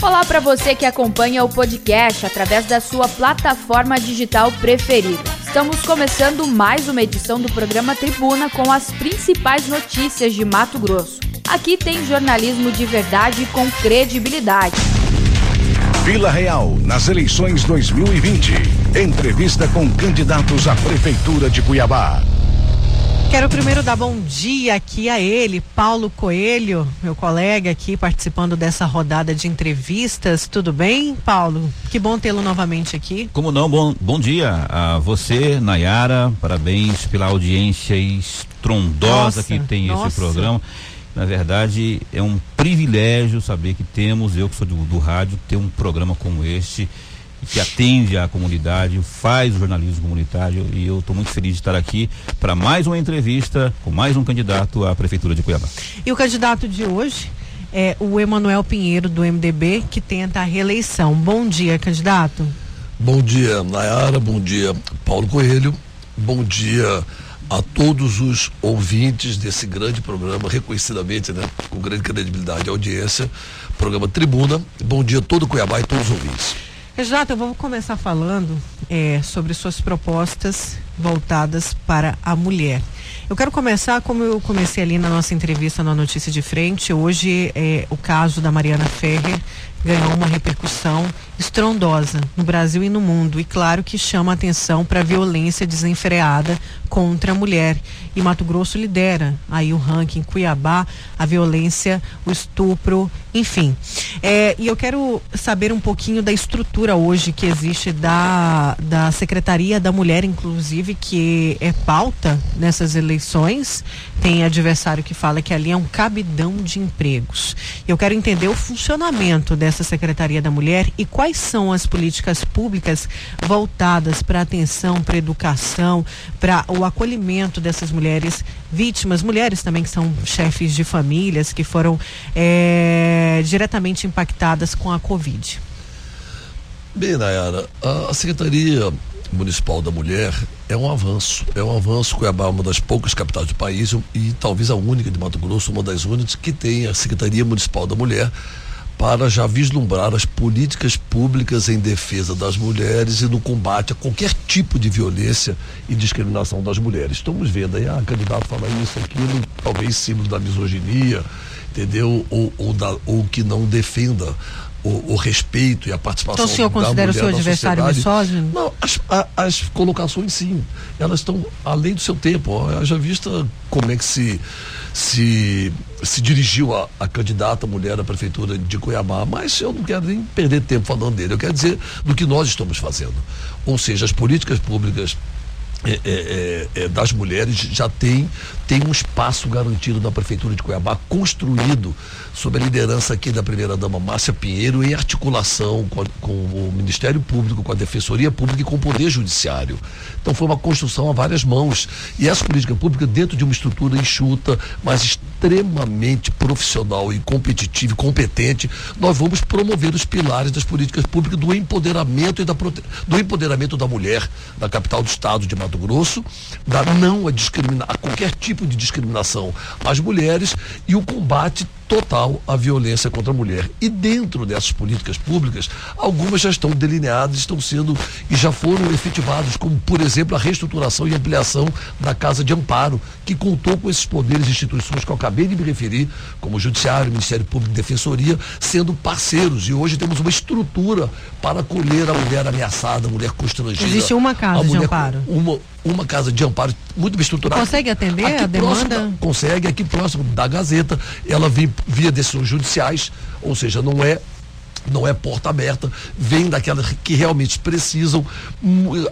Olá para você que acompanha o podcast através da sua plataforma digital preferida. Estamos começando mais uma edição do programa Tribuna com as principais notícias de Mato Grosso. Aqui tem jornalismo de verdade com credibilidade. Vila Real, nas eleições 2020. Entrevista com candidatos à Prefeitura de Cuiabá. Quero primeiro dar bom dia aqui a ele, Paulo Coelho, meu colega aqui participando dessa rodada de entrevistas. Tudo bem, Paulo? Que bom tê-lo novamente aqui. Como não? Bom, bom dia a você, Nayara. Parabéns pela audiência estrondosa nossa, que tem nossa. esse programa. Na verdade, é um privilégio saber que temos, eu que sou do, do rádio, ter um programa como este que atende a comunidade, faz o jornalismo comunitário e eu estou muito feliz de estar aqui para mais uma entrevista com mais um candidato à Prefeitura de Cuiabá. E o candidato de hoje é o Emanuel Pinheiro, do MDB, que tenta a reeleição. Bom dia, candidato. Bom dia, Nayara. Bom dia, Paulo Coelho. Bom dia a todos os ouvintes desse grande programa, reconhecidamente, né, com grande credibilidade e audiência, programa Tribuna. Bom dia a todo Cuiabá e todos os ouvintes. Exato, eu vou começar falando é, sobre suas propostas voltadas para a mulher. Eu quero começar, como eu comecei ali na nossa entrevista na Notícia de Frente, hoje é o caso da Mariana Ferrer ganhou uma repercussão estrondosa no Brasil e no mundo. E claro que chama atenção para a violência desenfreada contra a mulher. E Mato Grosso lidera aí o ranking Cuiabá, a violência, o estupro, enfim. É, e eu quero saber um pouquinho da estrutura hoje que existe da, da Secretaria da Mulher, inclusive, que é pauta nessas eleições. Tem adversário que fala que ali é um cabidão de empregos. Eu quero entender o funcionamento dessa Secretaria da Mulher e quais são as políticas públicas voltadas para atenção, para educação, para o acolhimento dessas mulheres vítimas, mulheres também que são chefes de famílias que foram é, diretamente impactadas com a Covid. Bem, Nayara, a Secretaria Municipal da Mulher é um avanço. É um avanço. Cuiabá é uma das poucas capitais do país e talvez a única de Mato Grosso, uma das únicas que tem a Secretaria Municipal da Mulher para já vislumbrar as políticas públicas em defesa das mulheres e no combate a qualquer tipo de violência e discriminação das mulheres. Estamos vendo aí, ah, candidato fala isso, aquilo, talvez símbolo da misoginia, entendeu? Ou, ou, da, ou que não defenda o, o, respeito e a participação então, o senhor considera o seu adversário misógino? Não, as, a, as colocações sim, elas estão além do seu tempo. Já vista como é que se se, se dirigiu a, a candidata mulher à prefeitura de Cuiabá, mas eu não quero nem perder tempo falando dele. Eu quero dizer do que nós estamos fazendo. Ou seja, as políticas públicas é, é, é, é, das mulheres já tem, tem um espaço garantido na Prefeitura de Cuiabá, construído sob a liderança aqui da primeira-dama Márcia Pinheiro, em articulação com, com, o Ministério Público, com a Defensoria Pública e com o Poder Judiciário. Então foi uma construção a várias mãos. E essa política pública, dentro de uma estrutura enxuta, mas extremamente profissional e competitiva e competente, nós vamos promover os pilares das políticas públicas do empoderamento e da do empoderamento da mulher na capital do estado de Mato Mato Grosso, da não a discriminar, a qualquer tipo de discriminação? Às mulheres e o combate total à violência contra a mulher. E dentro dessas políticas públicas, algumas já estão delineadas, estão sendo e já foram efetivadas, como por exemplo a reestruturação e ampliação da Casa de Amparo, que contou com esses poderes e instituições que eu acabei de me referir, como o Judiciário, Ministério Público e Defensoria, sendo parceiros. E hoje temos uma estrutura para acolher a mulher ameaçada, a mulher constrangida. Existe uma casa de amparo. Uma, uma casa de amparo muito bem estruturada. Consegue atender aqui a demanda? Próximo, consegue, aqui próximo da Gazeta. Ela vem via decisões judiciais, ou seja, não é não é porta aberta, vem daquelas que realmente precisam,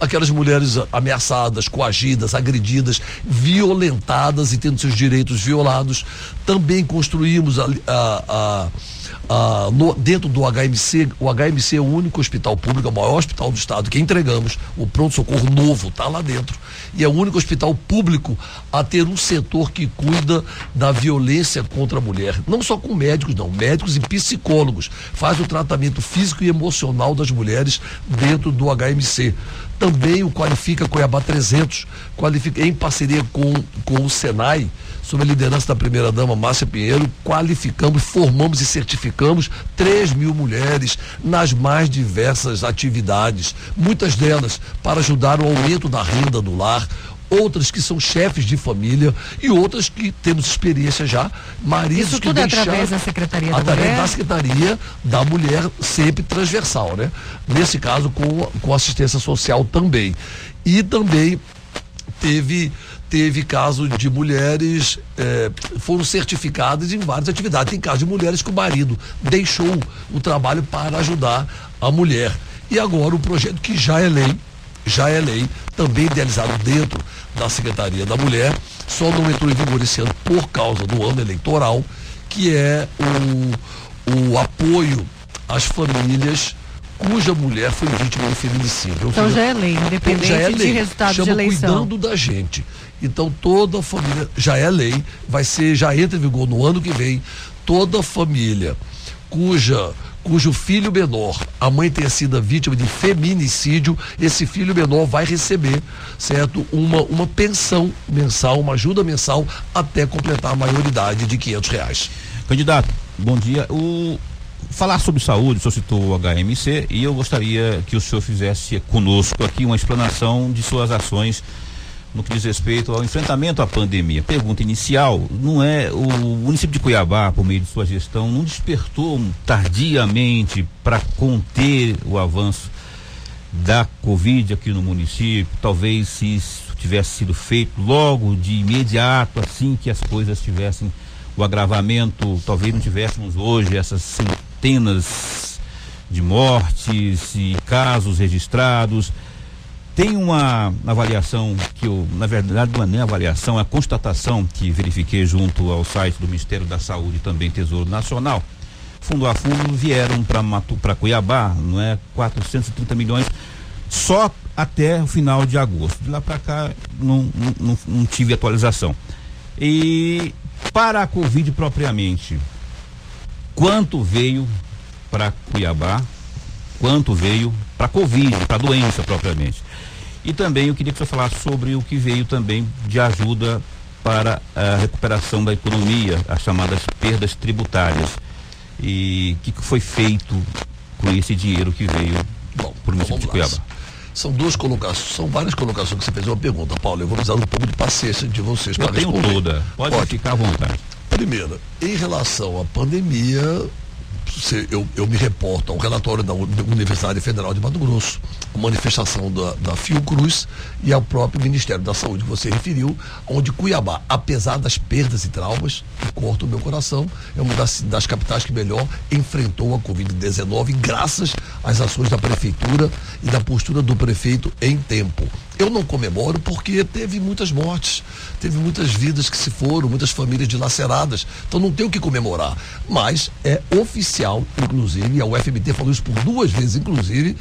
aquelas mulheres ameaçadas, coagidas, agredidas, violentadas e tendo seus direitos violados. Também construímos a, a, a ah, no, dentro do HMC, o HMC é o único hospital público, é o maior hospital do estado que entregamos. O pronto-socorro novo está lá dentro. E é o único hospital público a ter um setor que cuida da violência contra a mulher. Não só com médicos, não, médicos e psicólogos. Faz o tratamento físico e emocional das mulheres dentro do HMC também o Qualifica Cuiabá 300, qualifica, em parceria com, com o Senai, sob a liderança da primeira-dama Márcia Pinheiro, qualificamos, formamos e certificamos qualificamos 3 mil mulheres nas mais diversas atividades, muitas delas para ajudar o aumento da renda do lar, outras que são chefes de família e outras que temos experiência já, maridos Isso tudo que é através da Secretaria da através Mulher? da Secretaria da Mulher, sempre transversal, né? Nesse caso, com, com assistência social também. E também teve teve caso de mulheres eh, foram certificadas em várias atividades. Tem caso de mulheres que o marido deixou o trabalho para ajudar a mulher. E agora o projeto que já é lei, já é lei, também idealizado dentro da Secretaria da Mulher, só não entrou em vigor esse ano por causa do ano eleitoral, que é o, o apoio às famílias cuja mulher foi vítima de feminicídio. Então já é lei, independente já é lei, de resultado chama de eleição. cuidando da gente. Então toda a família já é lei, vai ser, já entra em vigor no ano que vem, toda a família cuja cujo filho menor, a mãe tenha sido vítima de feminicídio, esse filho menor vai receber, certo? Uma, uma pensão mensal, uma ajuda mensal até completar a maioridade de 500 reais. Candidato, bom dia. O, falar sobre saúde, o senhor citou o HMC e eu gostaria que o senhor fizesse conosco aqui uma explanação de suas ações no que diz respeito ao enfrentamento à pandemia. Pergunta inicial, não é o município de Cuiabá, por meio de sua gestão, não despertou tardiamente para conter o avanço da Covid aqui no município? Talvez se isso tivesse sido feito logo de imediato, assim que as coisas tivessem o agravamento, talvez não tivéssemos hoje essas centenas de mortes e casos registrados. Tem uma avaliação que eu, na verdade, não é nem avaliação, é a constatação que verifiquei junto ao site do Ministério da Saúde e também Tesouro Nacional. Fundo a fundo vieram para Cuiabá, não é? 430 milhões só até o final de agosto. De lá para cá não, não, não tive atualização. E para a Covid propriamente, quanto veio para Cuiabá, quanto veio para a Covid, para a doença propriamente. E também eu queria que você falasse sobre o que veio também de ajuda para a recuperação da economia, as chamadas perdas tributárias. E o que, que, foi feito com esse dinheiro que veio para o município de Cuiabá? São duas colocações, são várias colocações que você fez uma pergunta, Paulo. Eu vou precisar um pouco de paciência de vocês para responder. tenho toda. Pode, Pode ficar à vontade. Primeiro, em relação à pandemia, eu, eu, me reporto ao relatório da Universidade Federal de Mato Grosso, a manifestação da, da Fiocruz e ao próprio Ministério da Saúde que você referiu, onde Cuiabá, apesar das perdas e traumas, que cortam o meu coração, é uma das, das capitais que melhor enfrentou a Covid-19, graças às ações da Prefeitura e da postura do prefeito em tempo. Eu não comemoro porque teve muitas mortes, teve muitas vidas que se foram, muitas famílias dilaceradas. Então não tem o que comemorar. Mas é oficial, inclusive, a UFMT falou isso por duas vezes, inclusive,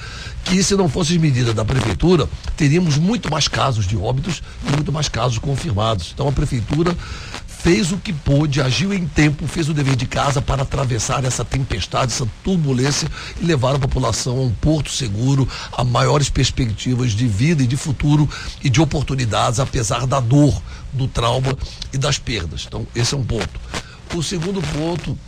que se não fossem medidas da prefeitura, teríamos muito mais casos de óbitos e muito mais casos confirmados. Então a prefeitura fez o que pôde, agiu em tempo, fez o dever de casa para atravessar essa tempestade, essa turbulência e levar a população a um porto seguro, a maiores perspectivas de vida e de futuro e de oportunidades, apesar da dor, do trauma e das perdas. Então, esse é um ponto. O segundo ponto,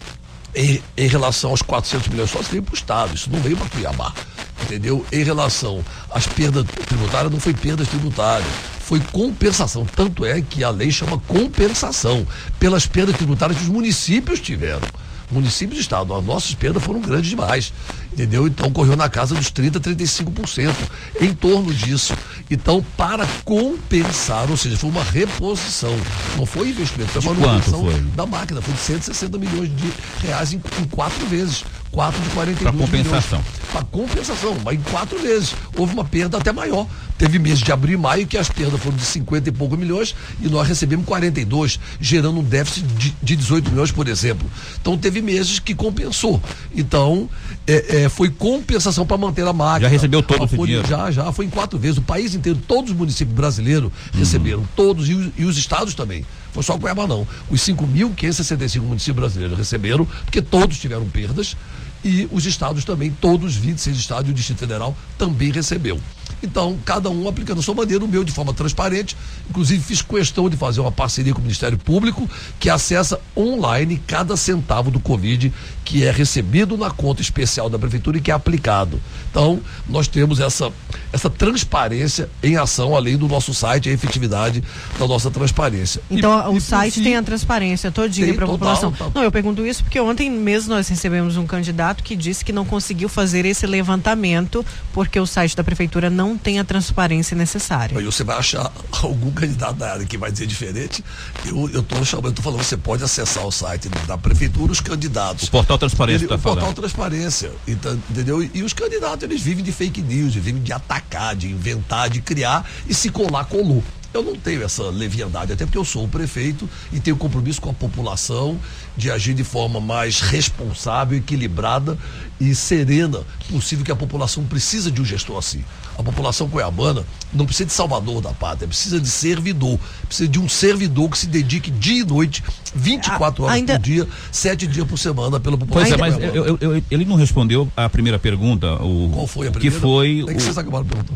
em, em relação aos 400 milhões, só veio para o Estado, isso não veio para Cuiabá entendeu? Em relação às perdas tributárias, não foi perdas tributárias, foi compensação. Tanto é que a lei chama compensação pelas perdas tributárias que os municípios tiveram. Municípios e Estado, as nossas perdas foram grandes demais, entendeu? Então correu na casa dos 30%, 35%, em torno disso. Então, para compensar, ou seja, foi uma reposição, não foi investimento, foi uma manutenção da máquina, foi de 160 milhões de reais em, em quatro vezes. 4 de 42 Para compensação. Para compensação, mas em quatro vezes. Houve uma perda até maior. Teve mês de abril e maio que as perdas foram de 50 e poucos milhões e nós recebemos 42, gerando um déficit de, de 18 milhões, por exemplo. Então teve meses que compensou. Então, é, é, foi compensação para manter a máquina. Já recebeu todo o dinheiro? Já, já. Foi em quatro vezes. O país inteiro, todos os municípios brasileiros uhum. receberam. Todos, e os, e os estados também. Foi só o Cuiabá não. Os 5.565 municípios brasileiros receberam, porque todos tiveram perdas e os estados também, todos os 26 estados e o Distrito Federal também recebeu. Então, cada um aplicando a sua maneira, o meu de forma transparente. Inclusive, fiz questão de fazer uma parceria com o Ministério Público, que acessa online cada centavo do Covid que é recebido na conta especial da Prefeitura e que é aplicado. Então, nós temos essa, essa transparência em ação, além do nosso site, a efetividade da nossa transparência. Então, e, o e site tem a transparência todinha para a população. Total. Não, eu pergunto isso porque ontem mesmo nós recebemos um candidato que disse que não conseguiu fazer esse levantamento porque o site da Prefeitura não tem a transparência necessária. Aí você vai achar algum candidato da área que vai dizer diferente. Eu estou chamando, eu tô falando, você pode acessar o site da Prefeitura, os candidatos. O portal portal transparência ele, tá o falando. portal transparência então, entendeu e, e, os candidatos eles vivem de fake news vivem de atacar de inventar de criar e se colar colou eu não tenho essa leviandade, até porque eu sou o prefeito e tenho compromisso com a população de agir de forma mais responsável, equilibrada e serena possível que a população precisa de um gestor assim. A população cuiabana não precisa de salvador da pátria, precisa de servidor, precisa de um servidor que se dedique dia e noite, 24 horas Ainda... por dia, sete dias por semana pela população. Pois é, mas eu, eu, eu, ele não respondeu a primeira pergunta. O, Qual foi a primeira? Que foi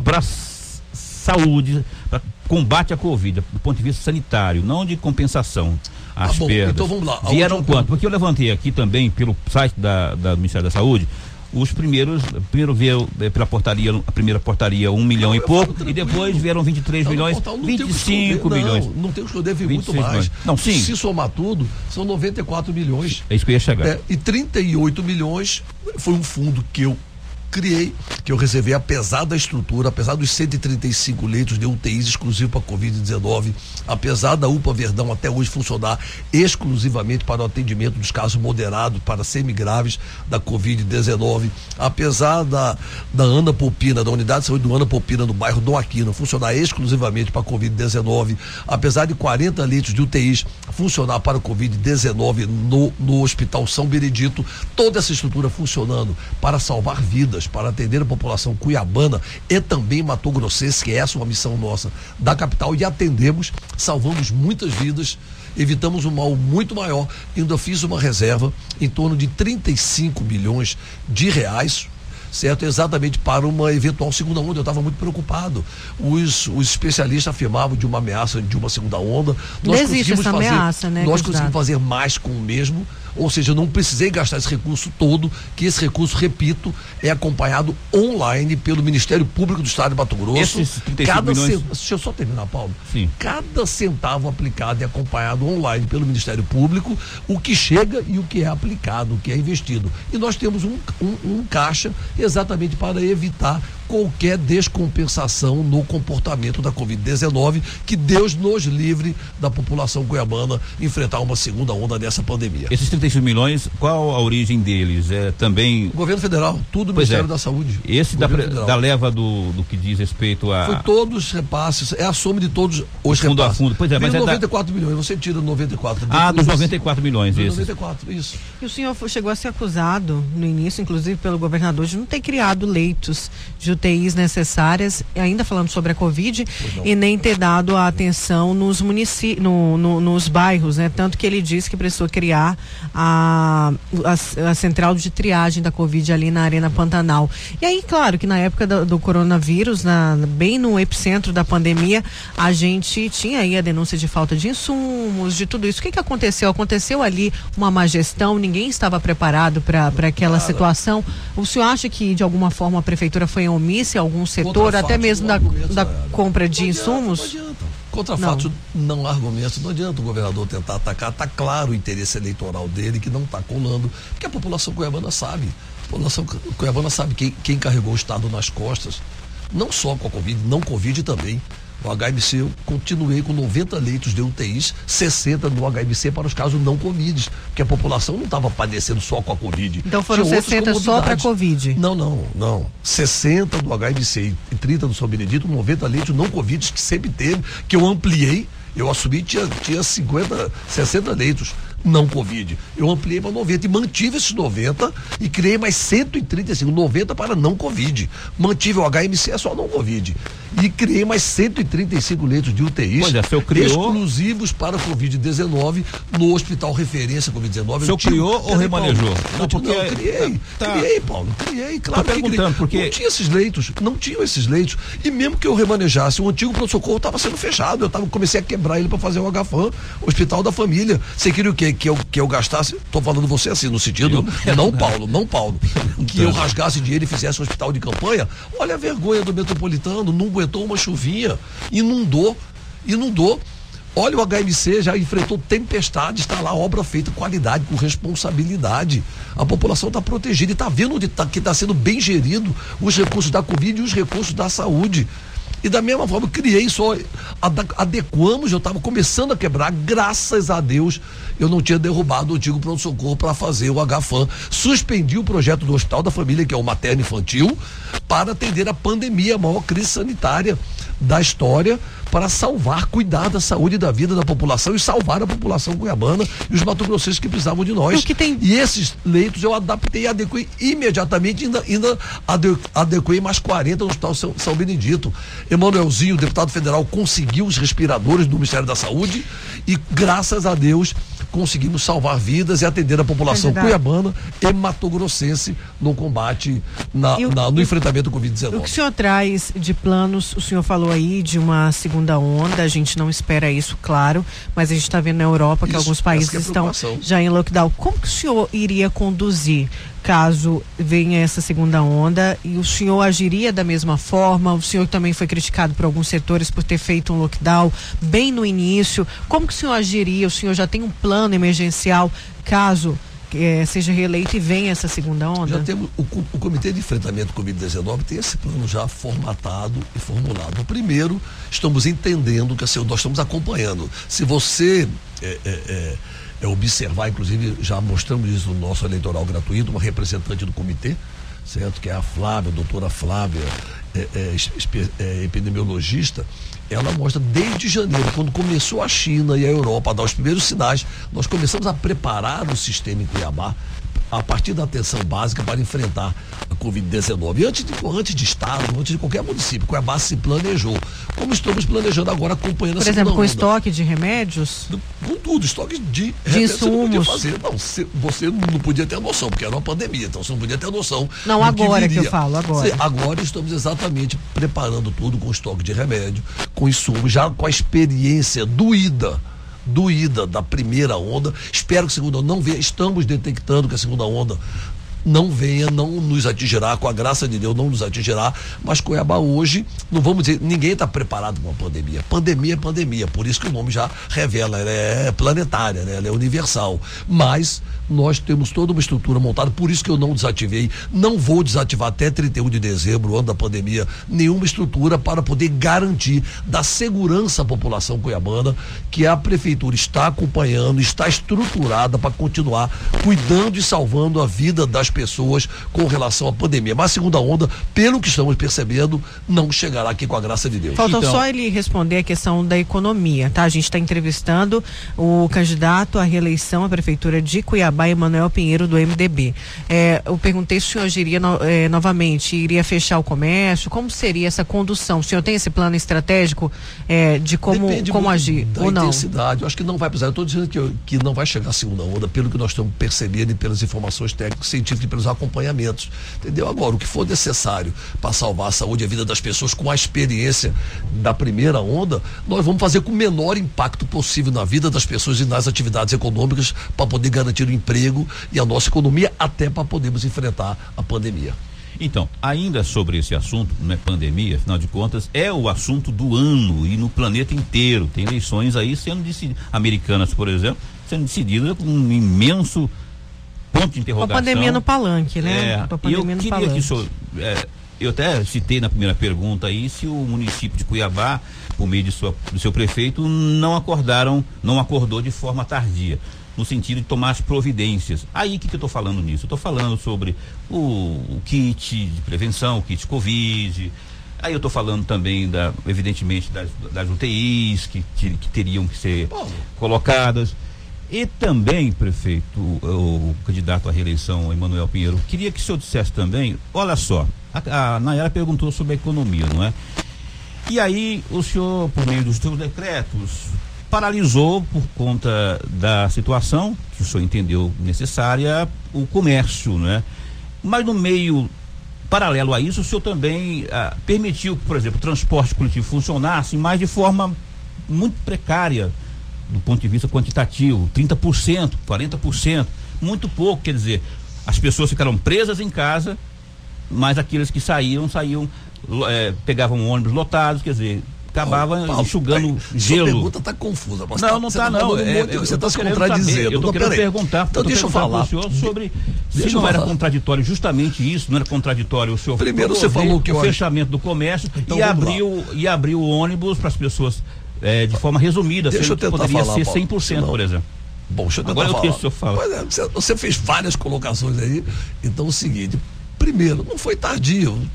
para saúde, para combate à Covid, do ponto de vista sanitário, não de compensação. As ah, bom, perdas. Então vamos lá. Vieram quanto? Porque eu levantei aqui também pelo site da, da, do Ministério da Saúde os primeiros, primeiro veio eh, pela portaria, a primeira portaria, um milhão não, e pouco, e depois vieram 23 não, milhões, não 25 milhões. Não, não tem o que esconder, muito mais. Milhões. Não, sim. Se somar tudo, são 94 milhões. É isso que eu ia chegar. É, e 38 milhões foi um fundo que eu criei, que eu reservei, apesar da estrutura, apesar dos 135 leitos de UTIs exclusivos para Covid-19, apesar da UPA Verdão até hoje funcionar exclusivamente para o atendimento dos casos moderados para semigraves da Covid-19, apesar da, da Ana Popina, da unidade de saúde do Ana Popina no bairro Dom Aquino funcionar exclusivamente para Covid-19, apesar de 40 leitos de UTIs funcionar para Covid-19 no, no Hospital São Benedito, toda essa estrutura funcionando para salvar vidas para atender a população cuiabana e também matogrossense, que essa é uma missão nossa da capital, e atendemos, salvamos muitas vidas evitamos um mal muito maior. Ainda fiz uma reserva em torno de 35 milhões de reais certo? Exatamente para uma eventual segunda onda. Eu estava muito preocupado. Os, os especialistas afirmavam de uma ameaça de uma segunda onda. Nós existe essa fazer, ameaça, né? Nós conseguimos fazer mais com o mesmo. Ou seja, eu não precisei gastar esse recurso todo, que esse recurso, repito, é acompanhado online pelo Ministério Público do Estado de Mato Grosso. Esses 35 cada milhões... cent... Deixa eu só terminar, Paulo. Sim. Cada centavo aplicado e acompanhado online pelo Ministério Público, o que chega e o que é aplicado, o que é investido. E nós temos um, um, um caixa exatamente para evitar qualquer descompensação no comportamento da Covid-19, que Deus nos livre da população cuiabana enfrentar uma segunda onda dessa pandemia. Esses 35 milhões, qual a origem deles? É também. O governo federal, tudo o Ministério é. da Saúde. Esse da, da, leva do, do que diz respeito a. Foi todos os repasses, é a soma de todos os fundo repasses. A fundo. Pois é, mas é 94 da... milhões, você tira 94. Ah, dos 94 milhões, isso. 94, isso. E o senhor chegou a ser acusado no início, inclusive pelo governador, de não ter criado leitos de UTIs necessárias, ainda falando sobre a Covid, e nem ter dado a atenção nos municípios, no, no, nos bairros, né? Tanto que ele disse que precisou criar a, a, a, central de triagem da Covid ali na Arena Pantanal. E aí, claro, que na época do, do coronavírus, na, bem no epicentro da pandemia, a gente tinha aí a denúncia de falta de insumos, de tudo isso. O que, que aconteceu? Aconteceu ali uma má gestão, ninguém estava preparado para aquela situação. O senhor acha que, de alguma forma, a prefeitura foi omissa? algum setor, até mesmo da, da compra de não insumos? Adianta, não adianta. Contra não. fatos não argumentos, não adianta o governador tentar atacar, está claro o interesse eleitoral dele que não está colando, porque a população cuiabana sabe, a população cuiabana sabe quem, quem carregou o Estado nas costas, não só com a Covid, não Covid também. O HMC, eu continuei com 90 leitos de UTIs, 60 no HMC para os casos não Covid, porque a população não estava padecendo só com a Covid. Então foram Tinha 60 só para Covid? Não, não, não. 60 do HMC e 30 do São Benedito, 90 leitos não Covid, que sempre teve, que eu ampliei. Eu assumi, tinha, tinha 50, 60 leitos não Covid. Eu ampliei para 90 e mantive esses 90 e criei mais 135, 90 para não Covid. Mantive o HMC é só não Covid. E criei mais 135 leitos de UTIs pois é, criou... exclusivos para Covid-19 no hospital referência Covid-19. O senhor criou ou remanejou? Não, porque... não, criei. Tá. Criei, Paulo, criei, claro. Tô perguntando, porque. Não tinha esses leitos, não tinham esses leitos. E mesmo que eu remanejasse, o antigo pronto-socorro estava sendo fechado. Eu tava, comecei a quebrar ele para fazer o HFAM, Hospital da Família. Você queria o quê? Que eu, que eu gastasse? Tô falando você assim, no sentido. Eu, não, Paulo, não, Paulo. Que eu rasgasse dinheiro e fizesse um hospital de campanha. Olha a vergonha do metropolitano, não aguentou uma chuvinha, inundou, inundou. Olha o HMC, já enfrentou tempestade, está lá obra feita, qualidade, com responsabilidade. A população está protegida e está vendo onde tá, que está sendo bem gerido os recursos da Covid e os recursos da saúde. E da mesma forma, criei só, adequamos, eu estava começando a quebrar, graças a Deus, eu não tinha derrubado o antigo pronto-socorro para fazer o HFAM. Suspendi o projeto do Hospital da Família, que é o materno infantil, para atender a pandemia, a maior crise sanitária da história para salvar, cuidar da saúde e da vida da população e salvar a população cuiabana e os mato-grossenses que precisavam de nós. Tem... E esses leitos eu adaptei e adequei imediatamente, ainda, ainda adequei mais 40 no Hospital São, São Benedito. Emanuelzinho, deputado federal, conseguiu os respiradores do Ministério da Saúde e, graças a Deus, conseguimos salvar vidas e atender a população cuiabana e matogrossense no combate, na, o, na, no enfrentamento do Covid-19. O que o senhor traz de planos, o senhor falou aí de uma segunda onda, a gente não espera isso, claro, mas a gente está vendo na Europa que isso, alguns países é estão já em lockdown. Como que o senhor iria conduzir caso venha essa segunda onda e o senhor agiria da mesma forma? O senhor também foi criticado por alguns setores por ter feito um lockdown bem no início. Como que o senhor agiria? O senhor já tem um plano emergencial caso é, seja reeleito e venha essa segunda onda? Já temos o, o Comitê de Enfrentamento Covid-19 tem esse plano já formatado e formulado. O primeiro, estamos entendendo que assim, nós estamos acompanhando. Se você é, é, é é observar, inclusive já mostramos isso no nosso eleitoral gratuito, uma representante do comitê, certo? Que é a Flávia, a doutora Flávia, é, é, é, epidemiologista, ela mostra desde janeiro, quando começou a China e a Europa a dar os primeiros sinais, nós começamos a preparar o sistema em Cuiabá a partir da atenção básica para enfrentar a Covid-19. Antes de, antes de Estado, antes de qualquer município, Cuiabá se planejou. Como estamos planejando agora, acompanhando Por exemplo, com onda. estoque de remédios? Com tudo, estoque de, de remédios insumos. Você não, não você, você, não podia ter noção, porque era uma pandemia, então você não podia ter noção. Não, agora que, que, eu falo, agora. Você, agora estamos exatamente preparando tudo com estoque de remédio, com insumos, já com a experiência doída doída da primeira onda. Espero que a segunda onda não venha. Estamos detectando que a segunda onda não venha, não nos atingirá, com a graça de Deus não nos atingirá, mas Cuiabá hoje, não vamos dizer, ninguém está preparado para uma pandemia. Pandemia é pandemia, por isso que o nome já revela, ela é planetária, né? ela é universal. Mas nós temos toda uma estrutura montada, por isso que eu não desativei, não vou desativar até 31 de dezembro, ano da pandemia, nenhuma estrutura para poder garantir da segurança à população cuiabana, que a prefeitura está acompanhando, está estruturada para continuar cuidando e salvando a vida das pessoas com relação à pandemia. Mas a segunda onda, pelo que estamos percebendo, não chegará aqui com a graça de Deus. Falta então... só ele responder a questão da economia, tá? A gente está entrevistando o candidato à reeleição à prefeitura de Cuiabá, Emanuel Pinheiro, do MDB. É, eu perguntei se o senhor iria no, é, novamente, iria fechar o comércio, como seria essa condução? O senhor tem esse plano estratégico é, de como, como agir da ou não? intensidade. Eu acho que não vai precisar. Eu estou dizendo que, que não vai chegar a segunda onda, pelo que nós estamos percebendo e pelas informações técnicas científicas e pelos acompanhamentos. Entendeu? Agora, o que for necessário para salvar a saúde e a vida das pessoas com a experiência da primeira onda, nós vamos fazer com o menor impacto possível na vida das pessoas e nas atividades econômicas para poder garantir o emprego e a nossa economia até para podermos enfrentar a pandemia. Então, ainda sobre esse assunto, não é pandemia, afinal de contas, é o assunto do ano e no planeta inteiro. Tem eleições aí sendo decididas, americanas, por exemplo, sendo decididas com um imenso ponto de interrogação. A pandemia no palanque, né? É, pandemia eu queria palanque. que o senhor, é, eu até citei na primeira pergunta aí se o município de Cuiabá, por meio de sua, do seu prefeito, não acordaram, não acordou de forma tardia no sentido de tomar as providências. Aí o que, que eu estou falando nisso? Eu estou falando sobre o, o, kit de prevenção, o kit Covid. Aí eu estou falando também, da, evidentemente, das, das UTIs que, que, teriam que ser Bom. colocadas. E também, prefeito, o, o, candidato à reeleição, Emanuel Pinheiro, queria que o senhor dissesse também, olha só, a, a Nayara perguntou sobre a economia, não é? E aí o senhor, por meio dos seus decretos, paralisou por conta da situação que o senhor entendeu necessária o comércio, né? Mas no meio paralelo a isso, o senhor também ah, permitiu que, por exemplo, o transporte coletivo funcionasse, mas de forma muito precária do ponto de vista quantitativo, 30%, 40%, muito pouco, quer dizer, as pessoas ficaram presas em casa, mas aqueles que saíram, saíam, é, pegavam ônibus lotados, quer dizer, acabava Paulo, enxugando gelo. A pergunta está confusa. Mas não, tá, não está tá não. É, você está se contradizendo. Eu estou querendo perguntar. Então deixa eu falar. senhor sobre deixa se não era contraditório justamente isso, não era contraditório o senhor Primeiro você falou que o fechamento do comércio então, e abriu e abriu ônibus para as pessoas é, de forma resumida, deixa eu tentar poderia falar, ser 100%, senão, por exemplo. Bom, deixa eu tentar Agora falar. eu tenho o senhor É, você, você fez várias colocações aí. Então é o seguinte, Primeiro, não foi tardio.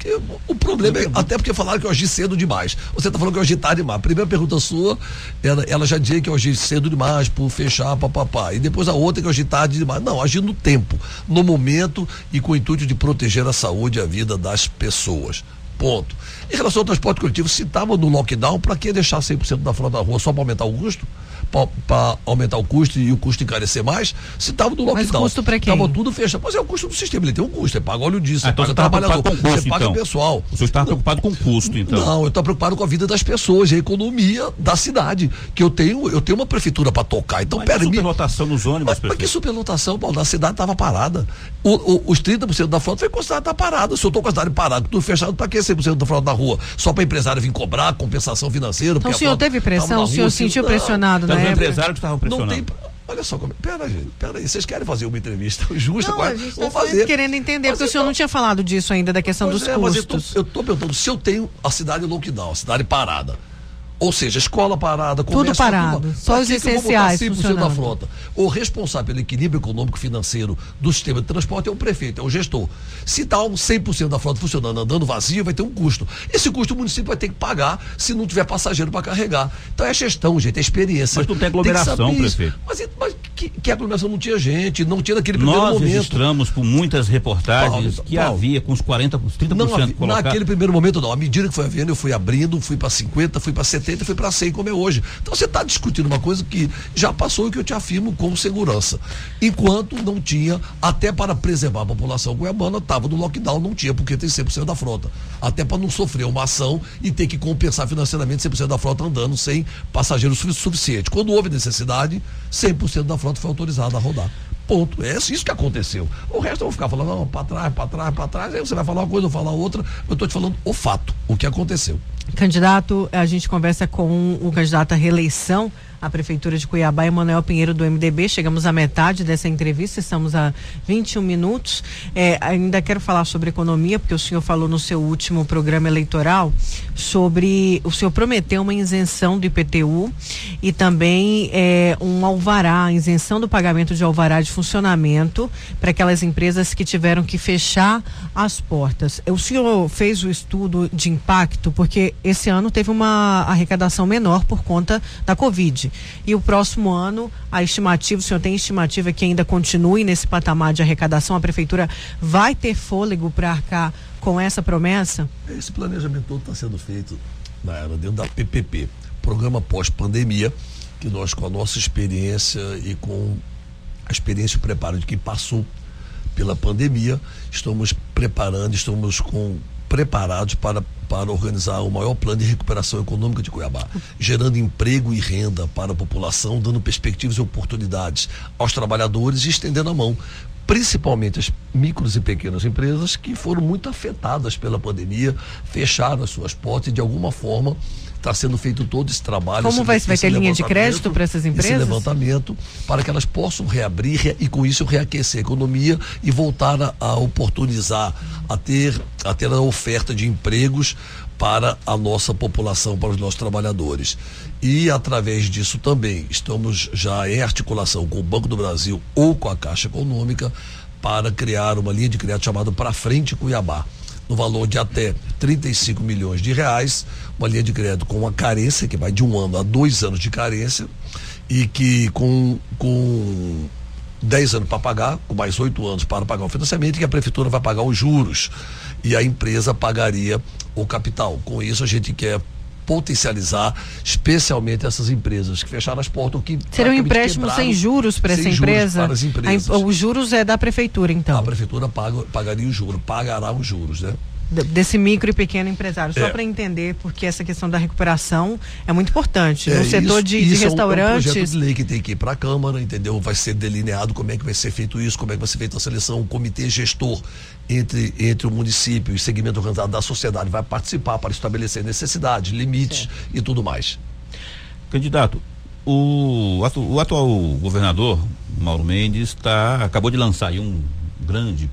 o problema é, até porque falaram que eu agi cedo demais. Você está falando que eu agi tarde demais. A primeira pergunta sua, ela, ela já dizia que eu agi cedo demais por fechar, papapá. E depois a outra que eu agi tarde demais. Não, agi no tempo, no momento e com o intuito de proteger a saúde e a vida das pessoas. Ponto. Em relação ao transporte coletivo, se estava no lockdown, para que deixar 100% da frota da rua só para aumentar o custo? Para aumentar o custo e o custo encarecer mais, se estava no lockdown. Mas custo para quem? Tava tudo fechado. Mas é o custo do sistema, ele tem um custo, é paga óleo disso, ah, então paga trabalhador, com custo, você paga então. pessoal. O senhor está preocupado com o custo, então? Não, eu estou preocupado com a vida das pessoas, a economia da cidade, que eu tenho, eu tenho uma prefeitura para tocar, então mas permite... superlotação nos ônibus, mas, mas que superlotação, Paulo, a cidade estava parada. O, o, os 30% da frota foi considerado estar tá parada. Se eu estou com a cidade parada, tudo fechado, para que 100% da frota da rua? Só para empresário vir cobrar compensação financeira? Então o senhor teve pressão, o senhor sentiu pressionado, né? O empresário que estava pressionando. Não tem. Olha só como. Pera, gente, pera aí. Vocês querem fazer uma entrevista justa? Não, a gente tá fazer. querendo entender, mas porque o senhor não tinha falado disso ainda, da questão dos é, custos. eu estou perguntando se eu tenho a cidade lockdown, a cidade parada. Ou seja, escola parada, comércio Tudo parado, tudo, só os essenciais da frota. O responsável pelo equilíbrio econômico financeiro do sistema de transporte é o prefeito, é o gestor. Se está um 100% da frota funcionando, andando vazio, vai ter um custo. Esse custo o município vai ter que pagar se não tiver passageiro para carregar. Então é gestão, gente, é experiência. Mas não tem aglomeração, tem prefeito. Mas, mas que, que, aglomeração não tinha gente, não tinha naquele primeiro Nós momento. Nós registramos por muitas reportagens Paulo, que Paulo, havia com os 40, os 30% não, colocado. Naquele primeiro momento não. À medida que foi havendo, eu fui abrindo, fui para 50, fui para 70, fui para 100 como é hoje. Então você está discutindo uma coisa que já passou e que eu te afirmo com segurança. Enquanto não tinha, até para preservar a população goiabana, estava no lockdown, não tinha, porque tem 100% da frota. Até para não sofrer uma ação e ter que compensar financeiramente 100% da frota andando sem passageiros suficiente. Quando houve necessidade, 100% da frota foi autorizada a rodar. Ponto. É isso que aconteceu. O resto eu vou ficar falando, não, para trás, para trás, para trás. Aí você vai falar uma coisa, eu falar outra. Eu estou te falando o fato, o que aconteceu. Candidato, a gente conversa com o candidato à reeleição à Prefeitura de Cuiabá, Emanuel Pinheiro do MDB. Chegamos à metade dessa entrevista, estamos a 21 minutos. É, ainda quero falar sobre economia, porque o senhor falou no seu último programa eleitoral sobre. O senhor prometeu uma isenção do IPTU e também é, um alvará, isenção do pagamento de alvará de funcionamento para aquelas empresas que tiveram que fechar as portas. O senhor fez o estudo de impacto, porque esse ano teve uma arrecadação menor por conta da Covid. E o próximo ano, a estimativa, o senhor tem estimativa que ainda continue nesse patamar de arrecadação? A prefeitura vai ter fôlego para arcar com essa promessa? Esse planejamento todo está sendo feito na era dentro da PPP, Programa Pós-Pandemia, que nós, com a nossa experiência e com a experiência e preparo de quem passou pela pandemia, estamos preparando, estamos com preparados para, para organizar o maior plano de recuperação econômica de Cuiabá, gerando emprego e renda para a população, dando perspectivas e oportunidades aos trabalhadores e estendendo a mão principalmente as micros e pequenas empresas que foram muito afetadas pela pandemia, fecharam as suas portas e de alguma forma está sendo feito todo esse trabalho. Como esse, vai, vai ter linha de crédito para essas empresas? Esse levantamento para que elas possam reabrir e com isso reaquecer a economia e voltar a, a oportunizar, a ter, a ter a oferta de empregos para a nossa população, para os nossos trabalhadores. E através disso também estamos já em articulação com o Banco do Brasil ou com a Caixa Econômica para criar uma linha de crédito chamada Para Frente Cuiabá no valor de até 35 milhões de reais, uma linha de crédito com uma carência, que vai de um ano a dois anos de carência, e que com, com 10 anos para pagar, com mais oito anos para pagar o financiamento, e que a prefeitura vai pagar os juros e a empresa pagaria o capital. Com isso, a gente quer potencializar, especialmente essas empresas que fecharam as portas. Que Seria um empréstimo sem juros para essa empresa? Para as empresas. os juros é da prefeitura, então? A prefeitura paga, pagaria os juros, pagará os juros, né? Desse micro e pequeno empresário. Só é. para entender, porque essa questão da recuperação é muito importante. É, no setor isso, de, isso de restaurantes. É um, projeto de lei que tem que ir para a Câmara, entendeu? Vai ser delineado como é que vai ser feito isso, como é que vai ser feita a seleção, o comitê gestor entre, entre o município e o segmento organizado da sociedade vai participar para estabelecer necessidades, limites certo. e tudo mais. Candidato, o, o atual governador, Mauro Mendes, tá, acabou de lançar um grande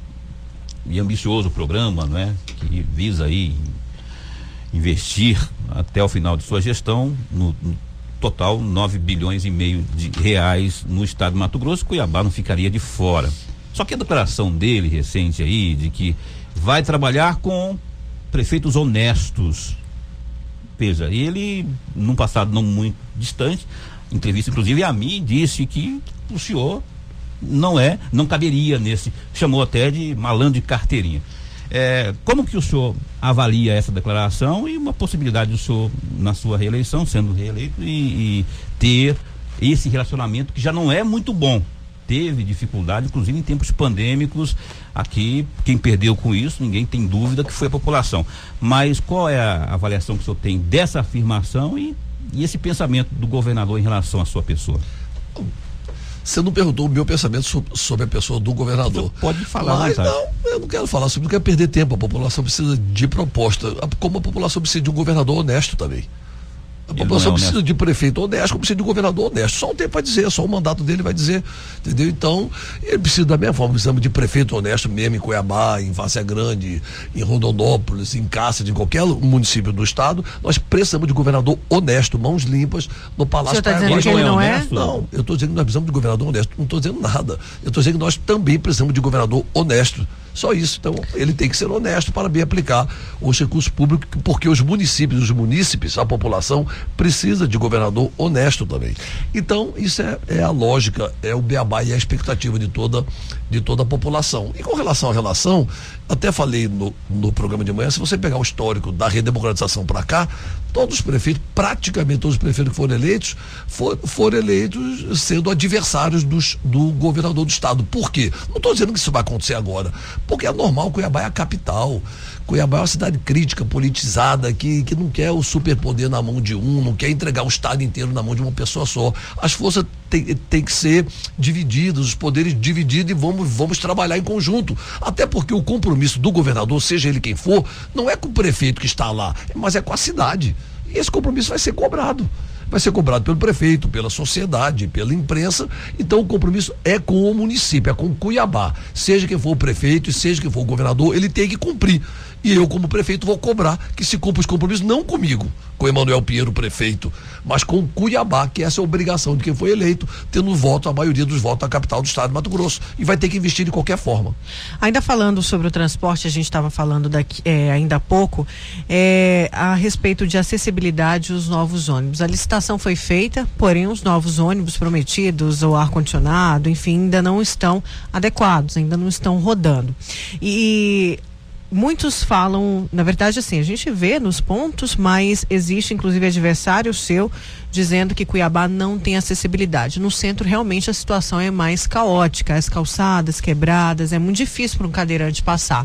e ambicioso programa, não é? Que visa aí investir até o final de sua gestão no, no total 9 bilhões e meio de reais no estado de Mato Grosso, Cuiabá não ficaria de fora. Só que a declaração dele recente aí de que vai trabalhar com prefeitos honestos. Veja, ele, num passado não muito distante, entrevista inclusive a mim, disse que o senhor não é, não caberia nesse, chamou até de malandro de carteirinha. É, como que o senhor avalia essa declaração e uma possibilidade do senhor, na sua reeleição, sendo reeleito, e, e ter esse relacionamento que já não é muito bom? Teve dificuldade, inclusive em tempos pandêmicos, aqui, quem perdeu com isso, ninguém tem dúvida que foi a população. Mas qual é a avaliação que o senhor tem dessa afirmação e, e esse pensamento do governador em relação à sua pessoa? Você não perguntou o meu pensamento sobre a pessoa do governador. Você pode falar, mas não, eu não quero falar sobre, não quero perder tempo. A população precisa de proposta, como a população precisa de um governador honesto também. A população é precisa de prefeito honesto, como precisa de governador honesto. Só o tempo vai dizer, só o mandato dele vai dizer. Entendeu? Então, ele precisa da mesma forma, precisamos de prefeito honesto mesmo em Cuiabá, em Várzea Grande, em Rondonópolis, em Cáceres, em qualquer município do estado. Nós precisamos de governador honesto, mãos limpas, no Palácio Você está dizendo que ele não é? Não, eu estou dizendo que nós precisamos de governador honesto. Não estou dizendo nada. Eu estou dizendo que nós também precisamos de governador honesto. Só isso. Então, ele tem que ser honesto para bem aplicar os recursos públicos, porque os municípios, os munícipes, a população precisa de governador honesto também. Então, isso é, é a lógica, é o beabá e a expectativa de toda, de toda a população. E com relação à relação, até falei no, no programa de manhã, se você pegar o histórico da redemocratização para cá, todos os prefeitos, praticamente todos os prefeitos que foram eleitos, for, foram eleitos sendo adversários dos, do governador do estado. Por quê? Não estou dizendo que isso vai acontecer agora, porque é normal, Cuiabá é a capital. Cuiabá é uma cidade crítica, politizada, que, que não quer o superpoder na mão de um, não quer entregar o Estado inteiro na mão de uma pessoa só. As forças têm tem que ser divididas, os poderes divididos e vamos, vamos trabalhar em conjunto. Até porque o compromisso do governador, seja ele quem for, não é com o prefeito que está lá, mas é com a cidade. E esse compromisso vai ser cobrado vai ser cobrado pelo prefeito, pela sociedade, pela imprensa. Então o compromisso é com o município, é com Cuiabá. Seja quem for o prefeito e seja quem for o governador, ele tem que cumprir. E eu, como prefeito, vou cobrar que se cumpra os compromissos, não comigo, com Emanuel Pinheiro, prefeito, mas com Cuiabá, que essa é a obrigação de quem foi eleito, tendo voto, a maioria dos votos da capital do estado de Mato Grosso. E vai ter que investir de qualquer forma. Ainda falando sobre o transporte, a gente estava falando daqui, é, ainda há pouco, é, a respeito de acessibilidade os novos ônibus. A licitação foi feita, porém os novos ônibus prometidos, o ar-condicionado, enfim, ainda não estão adequados, ainda não estão rodando. E muitos falam, na verdade, assim, a gente vê nos pontos, mas existe inclusive adversário seu dizendo que Cuiabá não tem acessibilidade. No centro, realmente, a situação é mais caótica, as calçadas quebradas, é muito difícil para um cadeirante passar.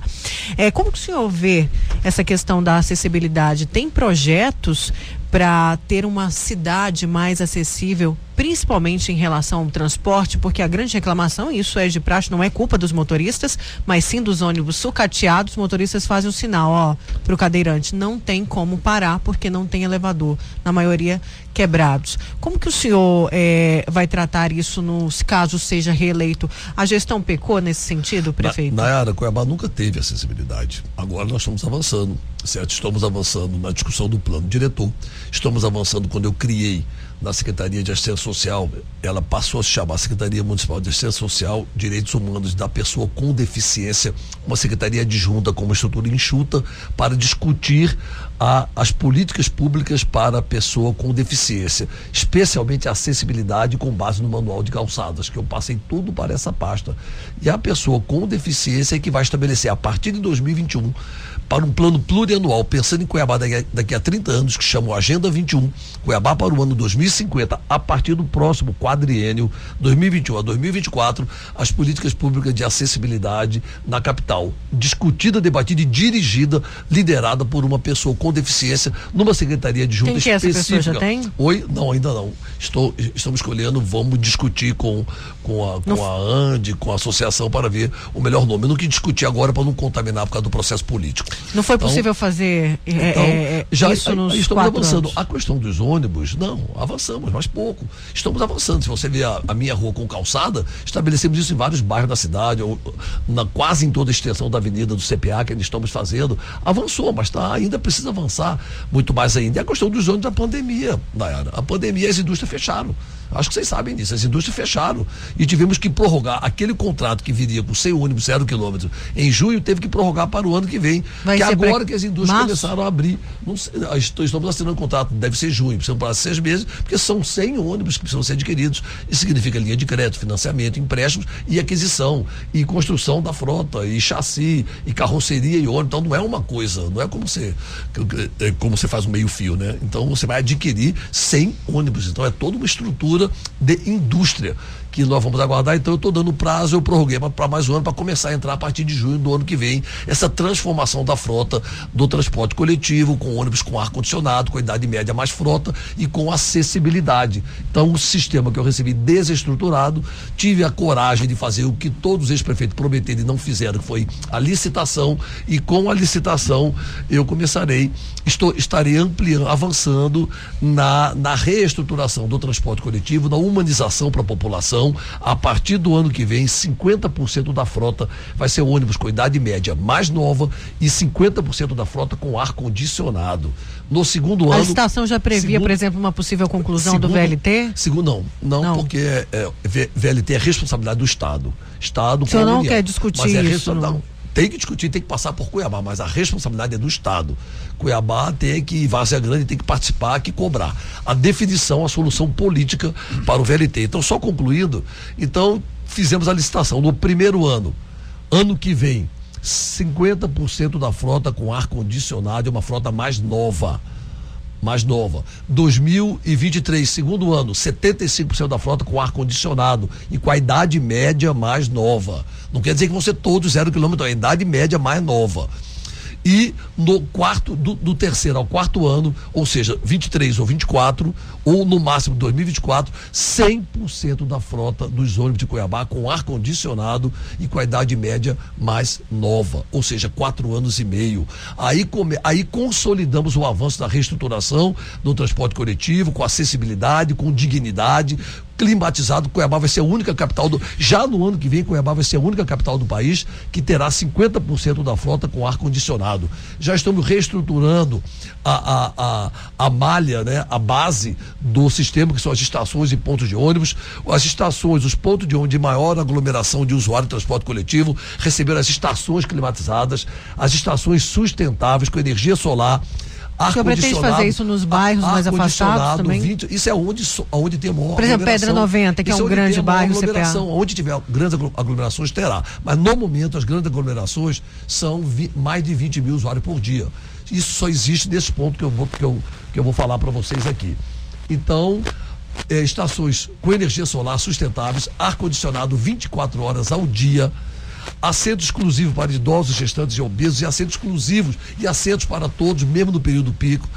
É, como que o senhor vê essa questão da acessibilidade? Tem projetos para ter uma cidade mais acessível, principalmente em relação ao transporte, porque a grande reclamação, isso é de praxe, não é culpa dos motoristas, mas sim dos ônibus sucateados, os motoristas fazem o sinal, ó, para o cadeirante, não tem como parar porque não tem elevador, na maioria quebrados. Como que o senhor é, vai tratar isso no caso seja reeleito? A gestão pecou nesse sentido, prefeito? Na, Nayara, Cuiabá nunca teve acessibilidade. Agora nós estamos avançando, certo? Estamos avançando na discussão do plano diretor. Estamos avançando quando eu criei na Secretaria de Assistência Social, ela passou a se chamar Secretaria Municipal de Assistência Social, Direitos Humanos da Pessoa com Deficiência, uma secretaria adjunta com uma estrutura enxuta para discutir a, as políticas públicas para a pessoa com deficiência, especialmente a acessibilidade com base no manual de calçadas, que eu passei tudo para essa pasta. E a pessoa com deficiência é que vai estabelecer a partir de 2021 para um plano plurianual, pensando em Cuiabá daqui, a 30 anos, que chama Agenda 21, Cuiabá para o ano 2050, a partir do próximo quadriênio 2021 a 2024, as políticas públicas de acessibilidade na capital, discutida, debatida e dirigida, liderada por uma pessoa com deficiência, numa secretaria de junta Quem que específica. Essa pessoa já tem? Oi, não, ainda não. Estou, estamos escolhendo, vamos discutir com, com, a, com a ANDE, com a associação para ver o melhor nome. Eu não quis discutir agora para não contaminar por causa do processo político. Não foi então, possível fazer é, então, é, já, isso nos estamos avançando. Anos. A questão dos ônibus, não, avançamos, mas pouco. Estamos avançando. Se você ver a, a, minha rua com calçada, estabelecemos isso em vários bairros da cidade, ou, na, quase em toda a extensão da avenida do CPA que ainda estamos fazendo. Avançou, mas tá, ainda precisa avançar muito mais ainda. E a questão dos ônibus da pandemia, Nayara. A pandemia as indústrias fecharam. Acho que vocês sabem disso. As indústrias fecharam e tivemos que prorrogar aquele contrato que viria com 100 ônibus, zero quilômetro. Em junho teve que prorrogar para o ano que vem. Vai que agora pra... que as indústrias Março? começaram a abrir. Não sei, estamos assinando contrato, deve ser junho, precisam para seis meses, porque são 100 ônibus que precisam ser adquiridos. Isso significa linha de crédito, financiamento, empréstimos e aquisição, e construção da frota, e chassi, e carroceria e ônibus. Então não é uma coisa, não é como você, é como você faz um meio fio, né? Então você vai adquirir 100 ônibus. Então é toda uma estrutura de indústria que nós vamos aguardar. Então eu estou dando prazo, eu prorroguei para mais um ano para começar a entrar a partir de junho do ano que vem essa transformação da frota do transporte coletivo com ônibus com ar condicionado, com idade média mais frota e com acessibilidade. Então o sistema que eu recebi desestruturado, tive a coragem de fazer o que todos os ex-prefeitos prometeram e não fizeram, que foi a licitação e com a licitação eu começarei, estou estarei ampliando, avançando na na reestruturação do transporte coletivo, na humanização para a população a partir do ano que vem, 50% da frota vai ser ônibus com idade média mais nova e 50% da frota com ar condicionado. No segundo ano. A licitação já previa, segundo, por exemplo, uma possível conclusão segundo, do VLT? Segundo, não, não, não. porque é, é, VLT é responsabilidade do Estado. Estado o senhor não quer discutir mas é isso? Não. Tem que discutir, tem que passar por Cuiabá, mas a responsabilidade é do Estado. Cuiabá tem que, Várzea Grande tem que participar, que cobrar. A definição, a solução política para o VLT. Então, só concluindo, então fizemos a licitação no primeiro ano. Ano que vem, 50% da frota com ar condicionado é uma frota mais nova. Mais nova. 2023, segundo ano, 75% da frota com ar condicionado e com a idade média mais nova. Não quer dizer que ser todos zero quilômetro, é a idade média mais nova e no quarto, do, do, terceiro ao quarto ano, ou seja, 23 ou 24, ou no máximo 2024, 100% da frota dos ônibus de Cuiabá com ar-condicionado e com a idade média mais nova, ou seja, quatro anos e meio. Aí, come, aí consolidamos o avanço da reestruturação do transporte coletivo, com acessibilidade, com dignidade, climatizado. Cuiabá vai ser a única capital do. Já no ano que vem, Cuiabá vai ser a única capital do país que terá 50% da frota com ar-condicionado. Já estamos reestruturando a, a, a, a malha, né, a base do sistema, que são as estações e pontos de ônibus. As estações, os pontos de ônibus de maior aglomeração de usuário de transporte coletivo, receberam as estações climatizadas, as estações sustentáveis com energia solar o senhor pretende fazer isso nos bairros mais afastados também? 20, isso é onde, onde tem maior Por exemplo, Pedra 90, que é isso é um grande bairro CPA. Onde tiver grandes aglomerações, terá. Mas no momento, as grandes aglomerações são vi, mais de 20 mil usuários por dia. Isso só existe nesse ponto que eu vou, que eu, que eu vou falar para vocês aqui. Então, é, estações com energia solar sustentáveis, ar-condicionado 24 horas ao dia assento exclusivo para idosos, gestantes e obesos, e assentos exclusivos e assentos para todos, mesmo no período pico.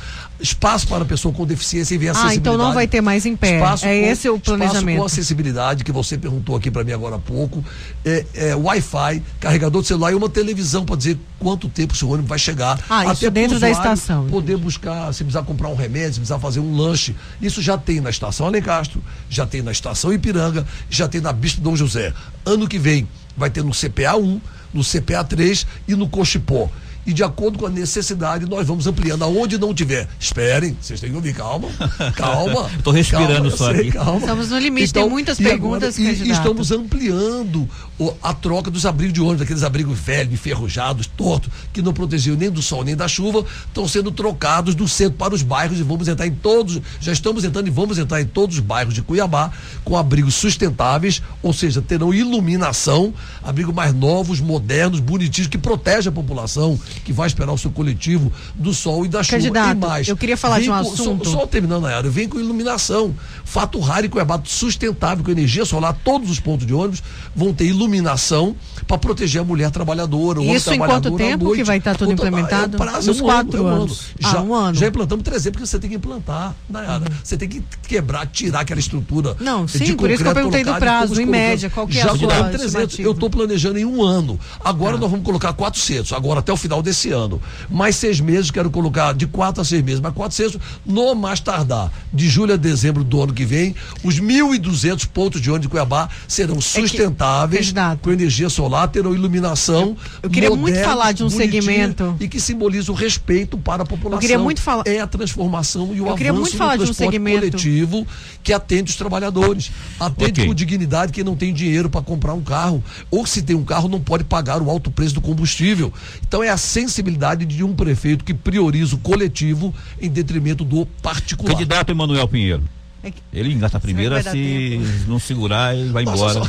Espaço para pessoa com deficiência e vem acessibilidade. Ah, então não vai ter mais em pé. Espaço é com, esse o planejamento. Espaço com acessibilidade, que você perguntou aqui para mim agora há pouco. É, é Wi-Fi, carregador de celular e uma televisão para dizer quanto tempo o seu ônibus vai chegar. Ah, Até isso dentro da estação. Poder buscar, se precisar comprar um remédio, se precisar fazer um lanche. Isso já tem na estação Alencastro, já tem na estação Ipiranga, já tem na Bispo Dom José. Ano que vem vai ter no CPA 1, no CPA 3 e no Cochipó. E de acordo com a necessidade nós vamos ampliando aonde não tiver. Esperem, vocês têm que ouvir, calma, calma. Estou respirando calma, só sei, aqui. Calma. Estamos no limite, então, tem muitas perguntas. Agora, e, estamos ampliando o, a troca dos abrigos de ônibus, aqueles abrigos velhos, enferrujados, tortos, que não protegiam nem do sol nem da chuva, estão sendo trocados do centro para os bairros e vamos entrar em todos, já estamos entrando e vamos entrar em todos os bairros de Cuiabá com abrigos sustentáveis, ou seja, terão iluminação, abrigos mais novos, modernos, bonitinhos, que protegem a população, que vai esperar o seu coletivo do sol e da chuva. Candidato, e mais. Eu queria falar de um com, assunto. Só, só terminando a área, vem com iluminação. Fato raro e Cuiabá sustentável, com energia solar, todos os pontos de ônibus vão ter iluminação para proteger a mulher trabalhadora, o Isso homem em quanto tempo que vai estar tudo implementado? É um prazo, Uns é um quatro ano, é um anos. Ano. Já, ah, um ano. já implantamos 300, porque você tem que implantar, Nayara. Uhum. Você tem que quebrar, tirar aquela estrutura. Não, sim, por isso que eu perguntei do prazo, em média, qual que é já a sua 300, Eu estou planejando em um ano. Agora ah. nós vamos colocar 400, agora até o final desse ano. Mais seis meses, quero colocar de quatro a seis meses, mas 400 no mais tardar. De julho a dezembro do ano que vem, os 1.200 pontos de ônibus de Cuiabá serão sustentáveis, é que, com energia solar, terão iluminação. Eu, eu queria muito falar de um segmento. E que simboliza o respeito para a população. Eu queria muito falar. É a transformação e o eu avanço muito falar de um segmento coletivo que atende os trabalhadores. Atende okay. com dignidade quem não tem dinheiro para comprar um carro. Ou se tem um carro, não pode pagar o alto preço do combustível. Então é a sensibilidade de um prefeito que prioriza o coletivo em detrimento do particular. Candidato Emanuel Pinheiro. É ele engata a primeira, se não segurar, ele vai embora. Só,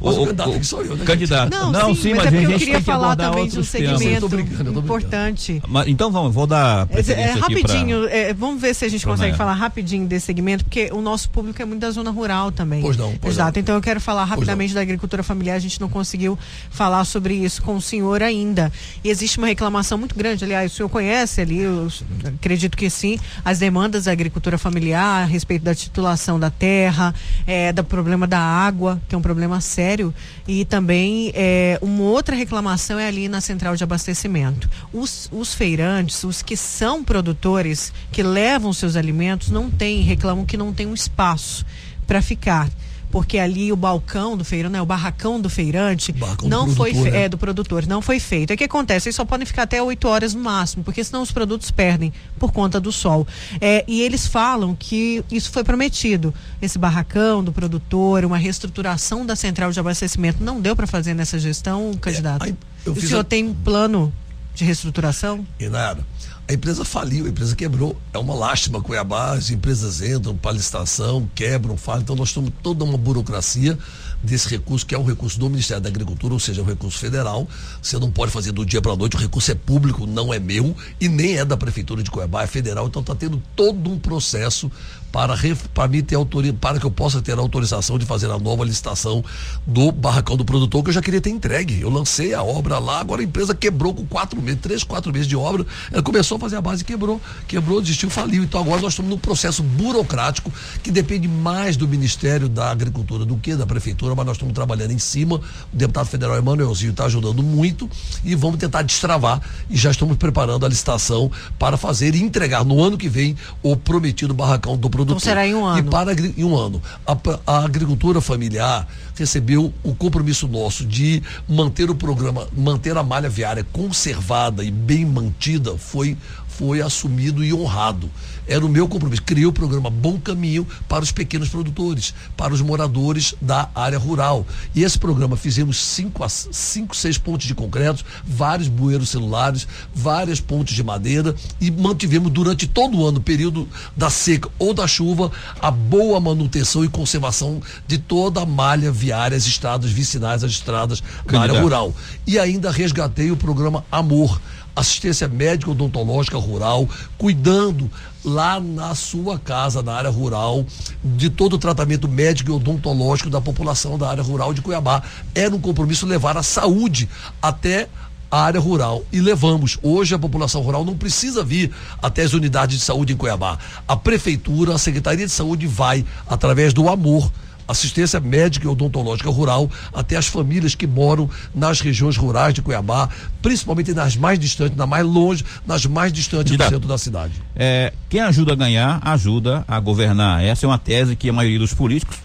o, o, candidato o, sou eu, né? Candidato. Não, não sim, sim, mas, mas é a gente eu queria falar também de um segmento importante. Mas, então vamos, vou dar é, é rapidinho, pra, é, vamos ver se a gente consegue falar rapidinho desse segmento, porque o nosso público é muito da zona rural também. Pois não, pois Exato. Não. Então eu quero falar rapidamente da agricultura familiar, a gente não conseguiu falar sobre isso com o senhor ainda. E existe uma reclamação muito grande, aliás, o senhor conhece ali, eu acredito que sim, as demandas da agricultura familiar a respeito da titulação da terra é, do problema da água, que é um problema sério, e também é, uma outra reclamação é ali na central de abastecimento. Os, os feirantes, os que são produtores, que levam seus alimentos, não têm, reclamam que não tem um espaço para ficar porque ali o balcão do feirante, né, o barracão do feirante, barracão não do foi produtor, né? é do produtor, não foi feito. O que acontece? Eles só podem ficar até 8 horas no máximo, porque senão os produtos perdem por conta do sol. É, e eles falam que isso foi prometido, esse barracão do produtor, uma reestruturação da central de abastecimento, não deu para fazer nessa gestão, candidato. É, o senhor a... tem um plano de reestruturação? E nada. A empresa faliu, a empresa quebrou. É uma lástima Cuiabá, as empresas entram para licitação, quebram, falam. Então nós temos toda uma burocracia desse recurso, que é um recurso do Ministério da Agricultura, ou seja, um recurso federal. Você não pode fazer do dia para a noite, o recurso é público, não é meu e nem é da Prefeitura de Cuiabá, é federal. Então está tendo todo um processo para, para, mim ter autorização, para que eu possa ter a autorização de fazer a nova licitação do barracão do produtor, que eu já queria ter entregue. Eu lancei a obra lá, agora a empresa quebrou com quatro meses, três, quatro meses de obra. Ela começou a fazer a base e quebrou. Quebrou, desistiu, faliu. Então agora nós estamos num processo burocrático que depende mais do Ministério da Agricultura do que da Prefeitura, mas nós estamos trabalhando em cima. O deputado federal Emanuelzinho está ajudando muito e vamos tentar destravar e já estamos preparando a licitação para fazer e entregar no ano que vem o prometido barracão do produtor produtor. Então será em um ano. E para em um ano. A, a agricultura familiar recebeu o compromisso nosso de manter o programa, manter a malha viária conservada e bem mantida, foi foi assumido e honrado. Era o meu compromisso. Criei o programa Bom Caminho para os pequenos produtores, para os moradores da área rural. E esse programa fizemos cinco, cinco seis pontos de concreto, vários bueiros celulares, várias pontes de madeira e mantivemos durante todo o ano, período da seca ou da chuva, a boa manutenção e conservação de toda a malha viária, as estradas vicinais, as estradas da área rural. E ainda resgatei o programa Amor assistência médica odontológica rural, cuidando lá na sua casa, na área rural, de todo o tratamento médico e odontológico da população da área rural de Cuiabá. Era um compromisso levar a saúde até a área rural e levamos. Hoje a população rural não precisa vir até as unidades de saúde em Cuiabá. A prefeitura, a Secretaria de Saúde vai através do amor assistência médica e odontológica rural até as famílias que moram nas regiões rurais de Cuiabá, principalmente nas mais distantes, nas mais longe, nas mais distantes do centro da cidade. É, quem ajuda a ganhar, ajuda a governar. Essa é uma tese que a maioria dos políticos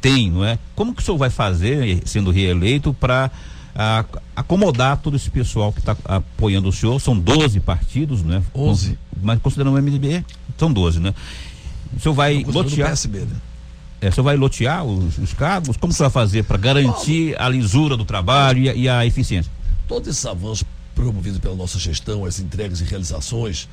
tem, não é? Como que o senhor vai fazer, sendo reeleito, para acomodar todo esse pessoal que está apoiando o senhor. São 12 partidos, né? 11. Mas considerando o MDB, são 12, né? O senhor vai lotear. PSB, né? É, senhor vai lotear os, os cargos? Como você vai fazer para garantir a lisura do trabalho e a, e a eficiência? Todos esses avanços promovidos pela nossa gestão, as entregas e realizações,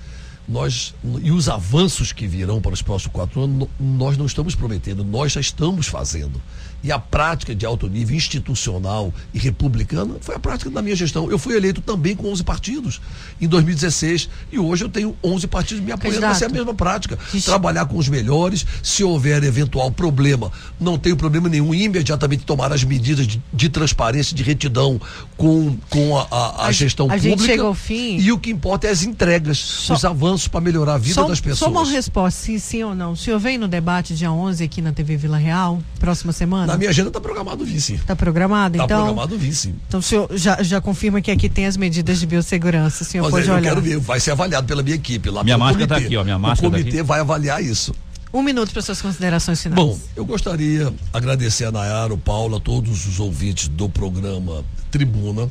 nós e os avanços que virão para os próximos quatro anos, nós não estamos prometendo, nós já estamos fazendo. E a prática de alto nível institucional e republicana foi a prática da minha gestão. Eu fui eleito também com 11 partidos em 2016 e hoje eu tenho 11 partidos me apoiando. Vai ser a mesma prática. Ixi. Trabalhar com os melhores. Se houver eventual problema, não tenho problema nenhum imediatamente tomar as medidas de, de transparência, de retidão com, com a, a, a gestão a pública. Gente chega ao fim. E o que importa é as entregas, só, os avanços para melhorar a vida só, das pessoas. Só uma resposta, sim, sim ou não. O senhor vem no debate dia 11 aqui na TV Vila Real, próxima semana? Na minha agenda está programado o vice. Está programado, tá então? Está programado o vice. Então o senhor já, já confirma que aqui tem as medidas de biossegurança, o senhor Mas pode eu olhar. Eu quero ver, vai ser avaliado pela minha equipe lá Minha máscara está aqui, ó, minha máscara O comitê vai avaliar isso. Um minuto para suas considerações finais. Bom, eu gostaria de agradecer a Nayara, o Paulo, a todos os ouvintes do programa Tribuna,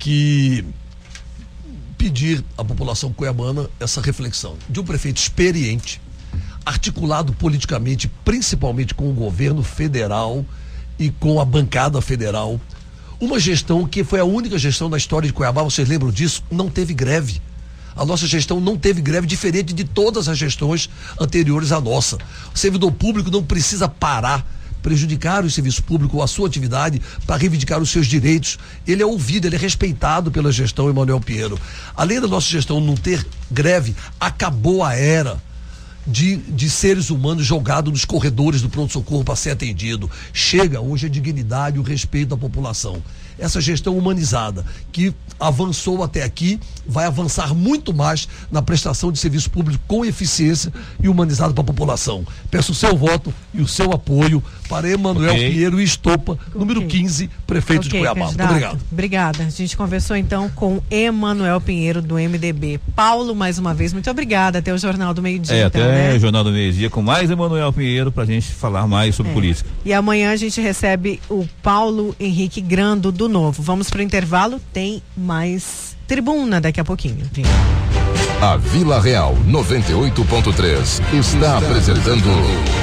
que pedir à população cuiabana essa reflexão de um prefeito experiente, articulado politicamente, principalmente com o governo federal e com a bancada federal. Uma gestão que foi a única gestão da história de Cuiabá, vocês lembram disso? Não teve greve. A nossa gestão não teve greve, diferente de todas as gestões anteriores à nossa. O servidor público não precisa parar, prejudicar o serviço público a sua atividade para reivindicar os seus direitos. Ele é ouvido, ele é respeitado pela gestão Emanuel Pinheiro. Além da nossa gestão não ter greve, acabou a era de, de seres humanos jogados nos corredores do pronto-socorro para ser atendido. Chega hoje a dignidade e o respeito da população essa gestão humanizada, que avançou até aqui, vai avançar muito mais na prestação de serviço público com eficiência e humanizado para a população. Peço o seu voto e o seu apoio para Emanuel okay. Pinheiro e Estopa, okay. número 15, prefeito okay, de Cuiabá. Muito obrigado. Obrigada. A gente conversou então com Emanuel Pinheiro, do MDB. Paulo, mais uma vez, muito obrigada. Até o Jornal do Meio Dia. É, então, até né? o Jornal do Meio Dia com mais Emanuel Pinheiro para a gente falar mais sobre é. política. E amanhã a gente recebe o Paulo Henrique Grando, do Novo. Vamos para o intervalo, tem mais tribuna daqui a pouquinho. A Vila Real 98.3 está apresentando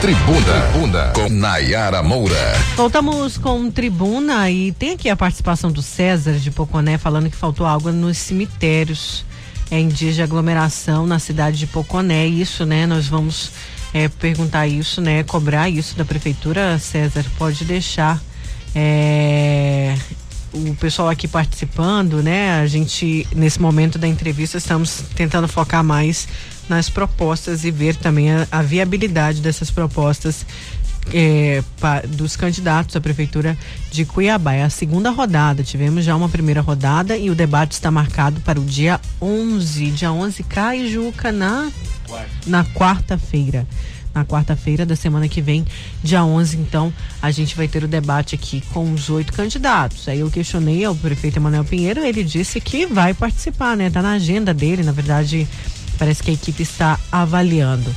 Tribuna, Tribuna com Nayara Moura. Voltamos com Tribuna e tem aqui a participação do César de Poconé falando que faltou água nos cemitérios é, em dias de aglomeração na cidade de Poconé. Isso, né? Nós vamos é, perguntar isso, né? Cobrar isso da prefeitura. César, pode deixar. É, o pessoal aqui participando, né? A gente, nesse momento da entrevista, estamos tentando focar mais nas propostas e ver também a, a viabilidade dessas propostas é, pa, dos candidatos à prefeitura de Cuiabá. É a segunda rodada, tivemos já uma primeira rodada e o debate está marcado para o dia 11. Dia 11 cai, Juca, na, na quarta-feira na quarta-feira da semana que vem, dia 11, então, a gente vai ter o debate aqui com os oito candidatos. Aí eu questionei ao prefeito Emanuel Pinheiro, ele disse que vai participar, né? Tá na agenda dele, na verdade, parece que a equipe está avaliando.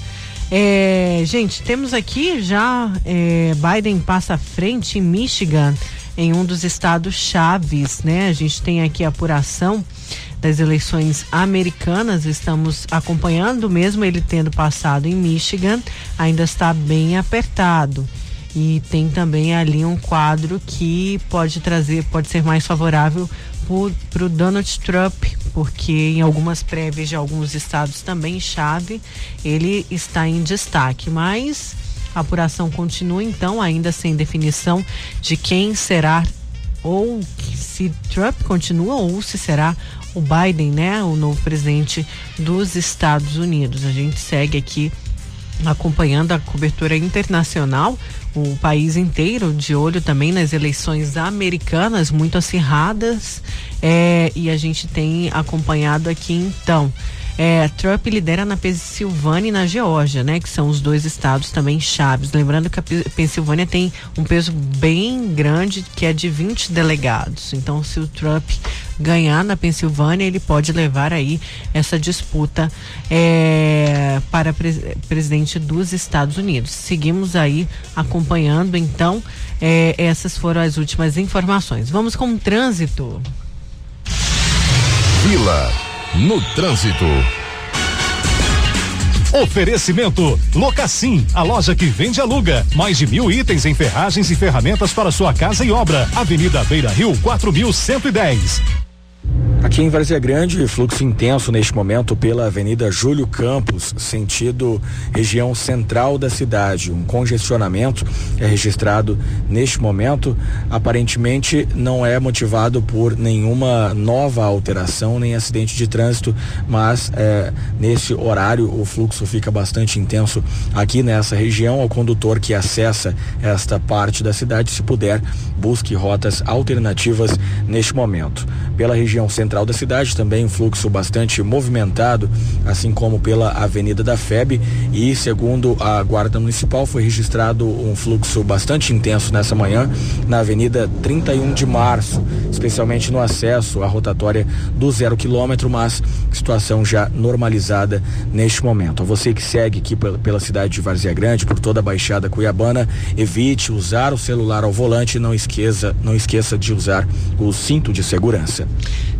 É, gente, temos aqui já é, Biden passa à frente em Michigan, em um dos estados chaves, né? A gente tem aqui a apuração das eleições americanas. Estamos acompanhando, mesmo ele tendo passado em Michigan, ainda está bem apertado. E tem também ali um quadro que pode trazer, pode ser mais favorável para o Donald Trump, porque em algumas prévias de alguns estados também chave, ele está em destaque. Mas a apuração continua, então, ainda sem definição de quem será ou se Trump continua ou se será o Biden, né, o novo presidente dos Estados Unidos. A gente segue aqui acompanhando a cobertura internacional, o país inteiro de olho também nas eleições americanas muito acirradas é, e a gente tem acompanhado aqui então É, Trump lidera na Pensilvânia e na Geórgia, né? Que são os dois estados também chaves. Lembrando que a Pensilvânia tem um peso bem grande, que é de 20 delegados. Então, se o Trump ganhar na Pensilvânia, ele pode levar aí essa disputa é, para pres presidente dos Estados Unidos. Seguimos aí acompanhando, então, é, essas foram as últimas informações. Vamos com o trânsito. Vila no trânsito. Oferecimento Locassim, a loja que vende e aluga. Mais de mil itens em ferragens e ferramentas para sua casa e obra. Avenida Beira Rio, 4110. Aqui em Várzea Grande, fluxo intenso neste momento pela Avenida Júlio Campos, sentido região central da cidade. Um congestionamento é registrado neste momento. Aparentemente não é motivado por nenhuma nova alteração nem acidente de trânsito, mas é, nesse horário o fluxo fica bastante intenso aqui nessa região. O condutor que acessa esta parte da cidade, se puder, busque rotas alternativas neste momento. Pela região central central da cidade, também um fluxo bastante movimentado, assim como pela Avenida da FEB. E segundo a Guarda Municipal, foi registrado um fluxo bastante intenso nessa manhã na Avenida 31 de Março, especialmente no acesso à rotatória do zero quilômetro, mas situação já normalizada neste momento. A você que segue aqui pela, cidade de Varzia Grande, por toda a Baixada Cuiabana, evite usar o celular ao volante e não esqueça, não esqueça de usar o cinto de segurança.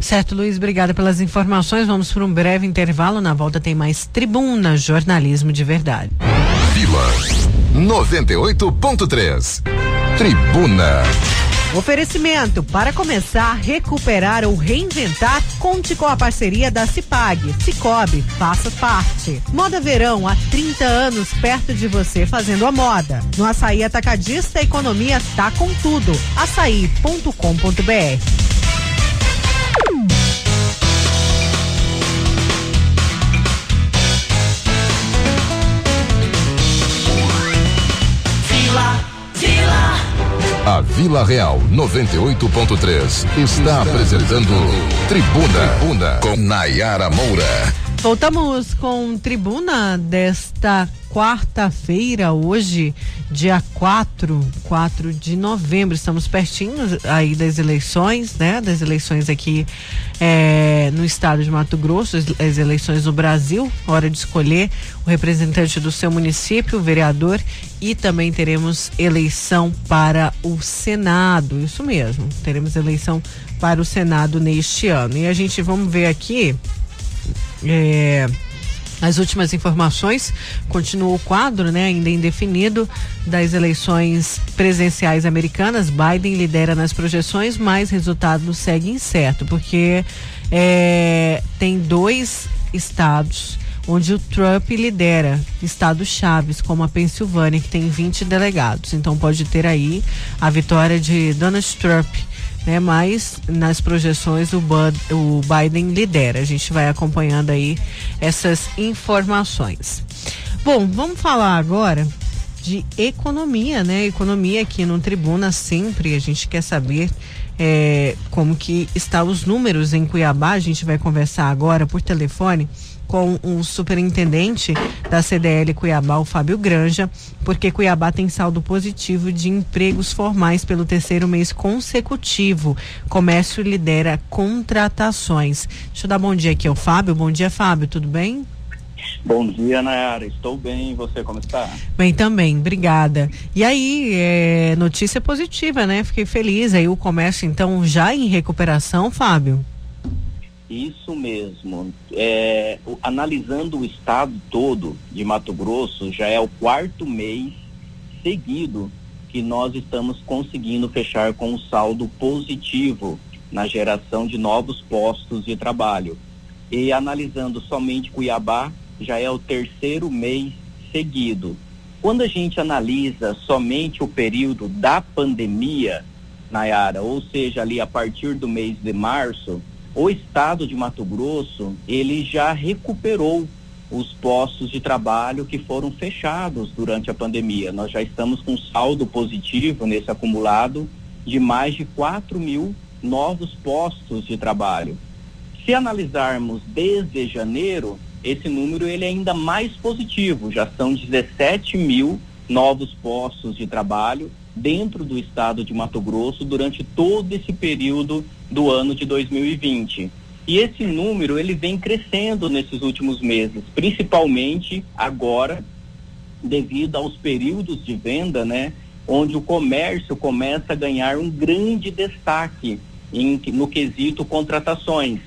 Certo, Luiz, obrigada pelas informações. Vamos para um breve intervalo. Na volta tem mais Tribuna Jornalismo de Verdade. Vila 98.3. Tribuna. Oferecimento para começar, recuperar ou reinventar, conte com a parceria da Cipag. Cicobi, faça parte. Moda Verão, há 30 anos perto de você fazendo a moda. No Açaí Atacadista, a economia tá com tudo. açaí.com.br A Vila Real 98.3 está apresentando Tribuna, Tribuna com Nayara Moura. Voltamos com Tribuna desta quarta-feira, hoje, dia 4, 4 de novembro. Estamos pertinho aí das eleições, né? Das eleições aqui é, no estado de Mato Grosso, as, eleições no Brasil. Hora de escolher o representante do seu município, o vereador, e também teremos eleição para o Senado. Isso mesmo, teremos eleição para o Senado neste ano. E a gente vamos ver aqui. É, as últimas informações, continua o quadro, né, ainda indefinido, das eleições presidenciais americanas. Biden lidera nas projeções, mas resultado segue incerto, porque é, tem dois estados onde o Trump lidera, estados chaves, como a Pensilvânia, que tem 20 delegados. Então pode ter aí a vitória de Donald Trump né? Mas nas projeções o, o Biden lidera. A gente vai acompanhando aí essas informações. Bom, vamos falar agora de economia, né? Economia aqui no Tribuna sempre a gente quer saber é, como que está os números em Cuiabá. A gente vai conversar agora por telefone com o superintendente da CDL Cuiabá, o Fábio Granja, porque Cuiabá tem saldo positivo de empregos formais pelo terceiro mês consecutivo. Comércio lidera contratações. Deixa eu dar bom dia aqui ao Fábio. Bom dia, Fábio, tudo bem? Bom dia, Nayara. Estou bem. E você, como está? Bem também, obrigada. E aí, é, notícia positiva, né? Fiquei feliz. Aí o comércio, então, já em recuperação, Fábio? Isso mesmo. É, analisando o estado todo de Mato Grosso, já é o quarto mês seguido que nós estamos conseguindo fechar com um saldo positivo na geração de novos postos de trabalho. E analisando somente Cuiabá, já é o terceiro mês seguido. Quando a gente analisa somente o período da pandemia, Nayara, ou seja, ali a partir do mês de março, o estado de Mato Grosso, ele já recuperou os postos de trabalho que foram fechados durante a pandemia. Nós já estamos com saldo positivo nesse acumulado de mais de 4 mil novos postos de trabalho. Se analisarmos desde janeiro, esse número ele é ainda mais positivo. Já são 17 mil novos postos de trabalho dentro do estado de Mato Grosso durante todo esse período do ano de 2020. E esse número ele vem crescendo nesses últimos meses, principalmente agora devido aos períodos de venda, né, onde o comércio começa a ganhar um grande destaque em, no quesito contratações.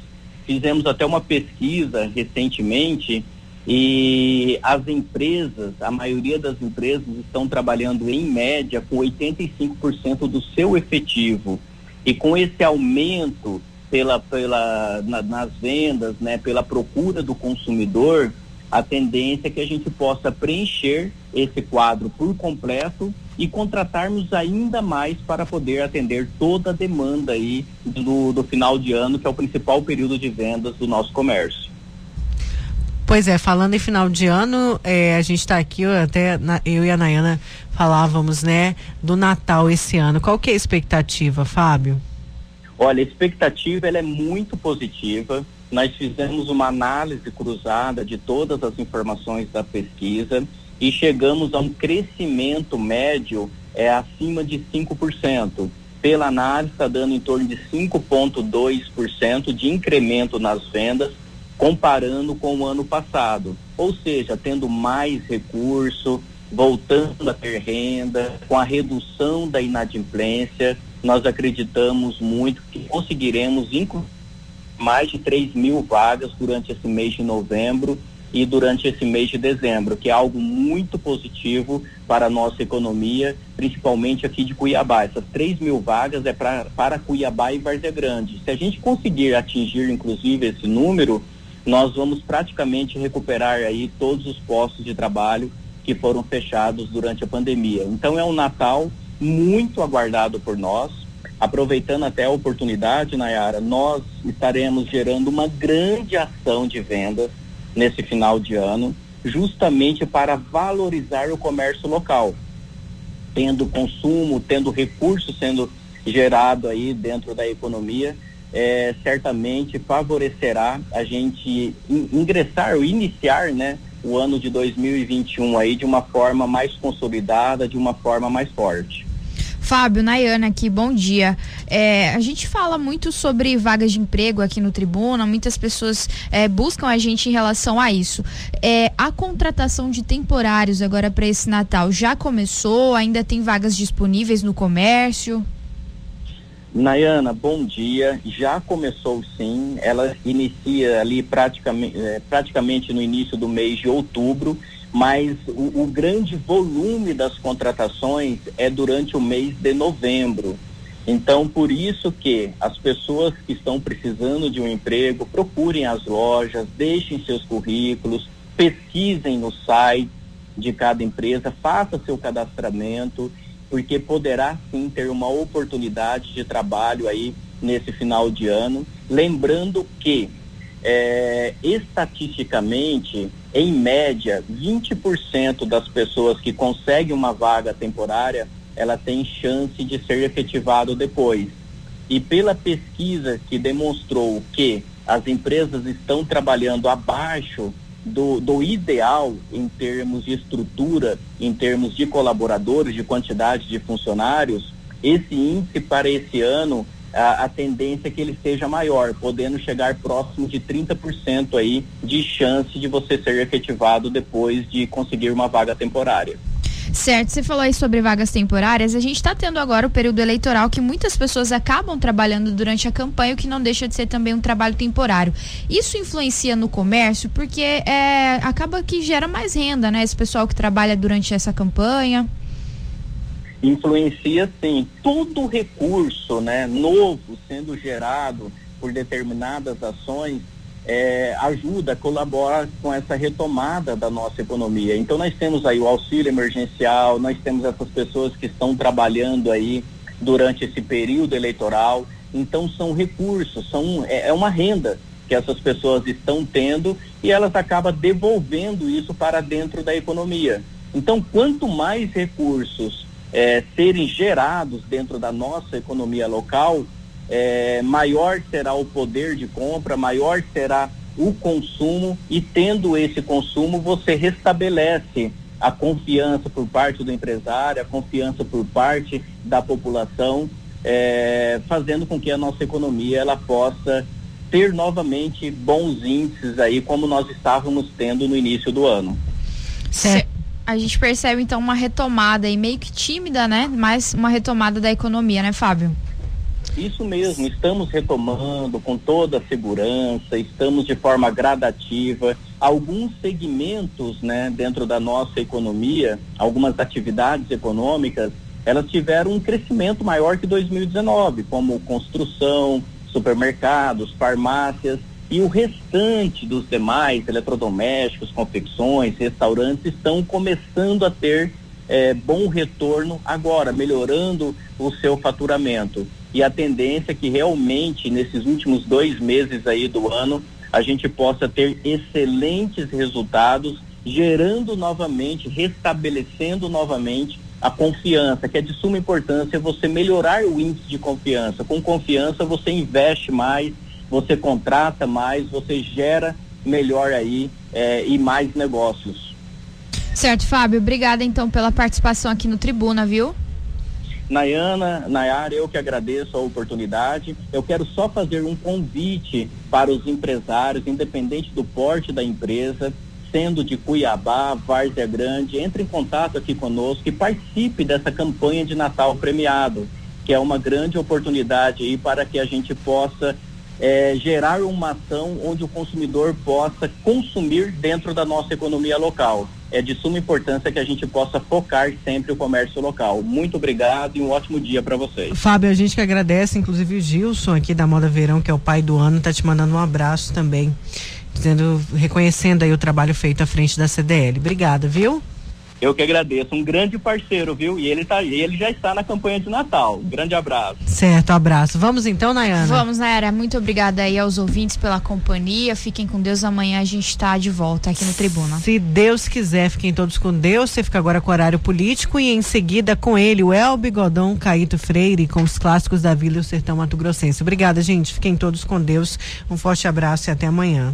Fizemos até uma pesquisa recentemente e as empresas, a maioria das empresas estão trabalhando em média com 85% do seu efetivo. E com esse aumento pela, pela, na, nas vendas, né, pela procura do consumidor, a tendência é que a gente possa preencher esse quadro por completo e contratarmos ainda mais para poder atender toda a demanda aí do, do final de ano, que é o principal período de vendas do nosso comércio. Pois é, falando em final de ano, é, a gente está aqui, eu, até na, eu e a Nayana falávamos, né, do Natal esse ano. Qual que é a expectativa, Fábio? Olha, a expectativa ela é muito positiva. Nós fizemos uma análise cruzada de todas as informações da pesquisa e chegamos a um crescimento médio é acima de 5%. Pela análise, está dando em torno de 5,2% de incremento nas vendas comparando com o ano passado. Ou seja, tendo mais recurso, voltando a ter renda, com a redução da inadimplência, nós acreditamos muito que conseguiremos mais de 3 mil vagas durante esse mês de novembro e durante esse mês de dezembro, que é algo muito positivo para a nossa economia, principalmente aqui de Cuiabá. Essas 3 mil vagas é pra, para Cuiabá e Várzea Grande. Se a gente conseguir atingir, inclusive, esse número, nós vamos praticamente recuperar aí todos os postos de trabalho que foram fechados durante a pandemia. Então é um Natal muito aguardado por nós. Aproveitando até a oportunidade, Nayara, nós estaremos gerando uma grande ação de vendas nesse final de ano, justamente para valorizar o comércio local, tendo consumo, tendo recursos sendo gerado aí dentro da economia é, certamente favorecerá a gente in, ingressar ou iniciar, né, o ano de 2021 aí de uma forma mais consolidada, de uma forma mais forte. Fábio, Nayana aqui, bom dia. É, a gente fala muito sobre vagas de emprego aqui no Tribuna, muitas pessoas é, buscam a gente em relação a isso. É, a contratação de temporários agora para esse Natal já começou? Ainda tem vagas disponíveis no comércio? Nayana, bom dia. Já começou sim. Ela inicia ali praticamente, é, praticamente no início do mês de outubro, mas o, o, grande volume das contratações é durante o mês de novembro. Então, por isso que as pessoas que estão precisando de um emprego procurem as lojas, deixem seus currículos, pesquisem no site de cada empresa, faça seu cadastramento porque poderá sim ter uma oportunidade de trabalho aí nesse final de ano. Lembrando que, é, estatisticamente, em média, 20% das pessoas que conseguem uma vaga temporária, ela tem chance de ser efetivado depois. E pela pesquisa que demonstrou que as empresas estão trabalhando abaixo do, do ideal em termos de estrutura, em termos de colaboradores, de quantidade de funcionários, esse índice para esse ano, a, a tendência é que ele seja maior, podendo chegar próximo de 30% aí de chance de você ser efetivado depois de conseguir uma vaga temporária. Certo, você falou aí sobre vagas temporárias. A gente está tendo agora o período eleitoral que muitas pessoas acabam trabalhando durante a campanha, o que não deixa de ser também um trabalho temporário. Isso influencia no comércio porque é, acaba que gera mais renda, né? Esse pessoal que trabalha durante essa campanha. Influencia sim. Todo recurso né, novo sendo gerado por determinadas ações é, ajuda, colabora com essa retomada da nossa economia. Então nós temos aí o auxílio emergencial, nós temos essas pessoas que estão trabalhando aí durante esse período eleitoral. Então são recursos, são, é, é uma renda que essas pessoas estão tendo e elas acabam devolvendo isso para dentro da economia. Então, quanto mais recursos é, serem gerados dentro da nossa economia local, é, maior será o poder de compra, maior será o consumo e tendo esse consumo você restabelece a confiança por parte do empresário, a confiança por parte da população, é, fazendo com que a nossa economia ela possa ter novamente bons índices aí como nós estávamos tendo no início do ano. Certo. A gente percebe então uma retomada e meio que tímida, né? Mas uma retomada da economia, né, Fábio? Isso mesmo, estamos retomando com toda a segurança, estamos de forma gradativa. Alguns segmentos, né, dentro da nossa economia, algumas atividades econômicas, elas tiveram um crescimento maior que 2019, como construção, supermercados, farmácias e o restante dos demais eletrodomésticos, confecções, restaurantes estão começando a ter é, bom retorno agora, melhorando o seu faturamento e a tendência é que realmente nesses últimos dois meses aí do ano a gente possa ter excelentes resultados, gerando novamente, restabelecendo novamente a confiança, que é de suma importância você melhorar o índice de confiança. Com confiança você investe mais, você contrata mais, você gera melhor aí é, e mais negócios. Certo, Fábio. Obrigada então pela participação aqui no Tribuna, viu? Nayana, Nayara, eu que agradeço a oportunidade. Eu quero só fazer um convite para os empresários, independente do porte da empresa, sendo de Cuiabá, Várzea Grande, entre em contato aqui conosco e participe dessa campanha de Natal premiado, que é uma grande oportunidade aí para que a gente possa é, gerar uma ação onde o consumidor possa consumir dentro da nossa economia local é de suma importância que a gente possa focar sempre o comércio local. Muito obrigado e um ótimo dia para vocês. Fábio, a gente que agradece, inclusive o Gilson aqui da Moda Verão, que é o pai do ano, tá te mandando um abraço também, dizendo, reconhecendo aí o trabalho feito à frente da CDL. Obrigada, viu? Eu que agradeço. Um grande parceiro, viu? E ele, tá, ele já está na campanha de Natal. Grande abraço. Certo, abraço. Vamos então, Nayana? Vamos, Nayara. Muito obrigada aí aos ouvintes pela companhia. Fiquem com Deus. Amanhã a gente está de volta aqui no Tribuna. Se Deus quiser, fiquem todos com Deus. Você fica agora com o horário político e em seguida com ele, o El Bigodão Caíto Freire, com os clássicos da Vila e o Sertão Mato Grossense. Obrigada, gente. Fiquem todos com Deus. Um forte abraço e até amanhã.